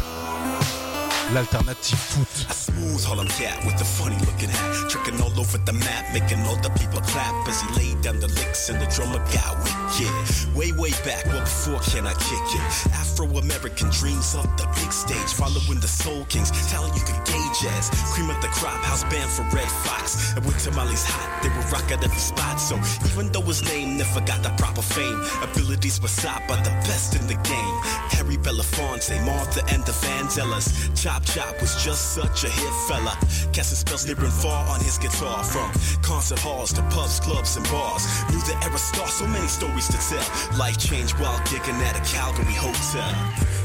l'alternative foot. A smooth Harlem cat with a funny looking hat. Tricking all over the map, making all the people clap as he laid down the licks and the drummer got wicked. Way, way back, well before can I kick it? Afro-American dreams of the big stage. Following the Soul Kings, talent you could gauge as. Cream of the crop, house band for Red Fox. And when Tamales hot, they were rock at every spot. So even though his name never got the proper fame, abilities were sought by the best in the game. Harry Belafonte, Martha and the Vandellas. Chop Chop Chop was just such a hit fella. Casting spells near and far on his guitar. From concert halls to pubs, clubs, and bars. Knew the era star, so many stories to tell. Life changed while gigging at a Calgary hotel.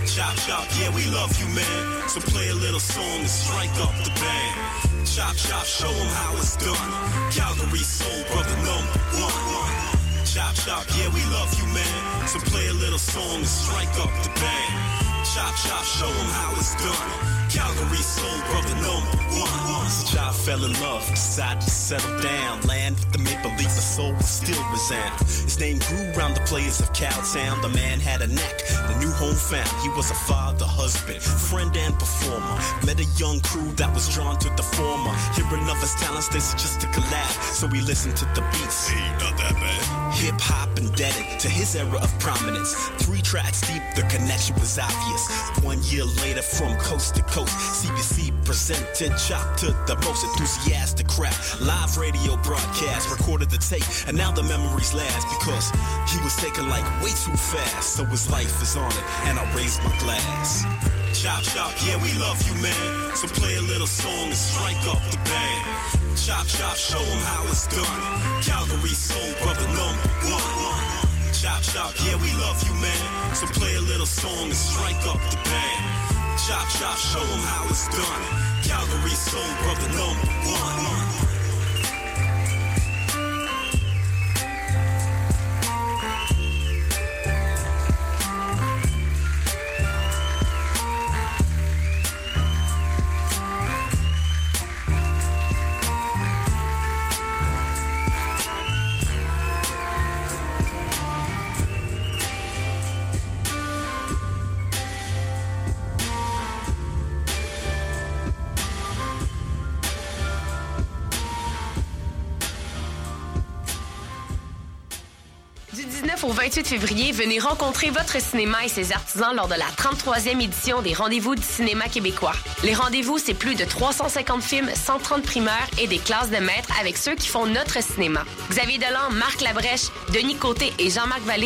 Chop Chop, yeah, we love you, man. So play a little song and strike up the band. Chop Chop, show 'em how it's done. Calgary Soul Brother number one. Chop Chop, yeah, we love you, man. So play a little song and strike up the band. Chop Chop, show 'em how it's done. Calgary Soul Brother number one. Chop fell in love, decided to settle down. Land with the maple leaf, the soul will still resound. His name grew round the players of Cowtown. The man had a knack, the new home found. He was a father, husband, friend, and performer. Met a young crew that was drawn to the former. Hearing of his talents, they suggested collab. So we listened to the beats. Hey, not that bad. Hip hop indebted to his era of prominence. Three tracks deep, the connection was obvious. One year later, from coast to coast, CBC presented Chop to the most enthusiastic crowd. Live radio broadcast, recorded the tape, and now the memories last because he was taken like way too fast. So his life is on it, and I raise my glass. Chop, chop, yeah, we love you, man. So play a little song and strike up the band. Chop, chop, show 'em how it's done. Calgary soul brother number one. Chop, chop, yeah, we love you, man. So play a little song and strike up the band. Chop, chop, show 'em how it's done. Calgary soul brother number one. Au 28 février, venez rencontrer votre cinéma et ses artisans lors de la 33e édition des Rendez-vous du cinéma québécois. Les rendez-vous, c'est plus de 350 films, 130 primeurs et des classes de maîtres avec ceux qui font notre cinéma. Xavier Dolan, Marc Labrèche, Denis Côté et Jean-Marc Vallée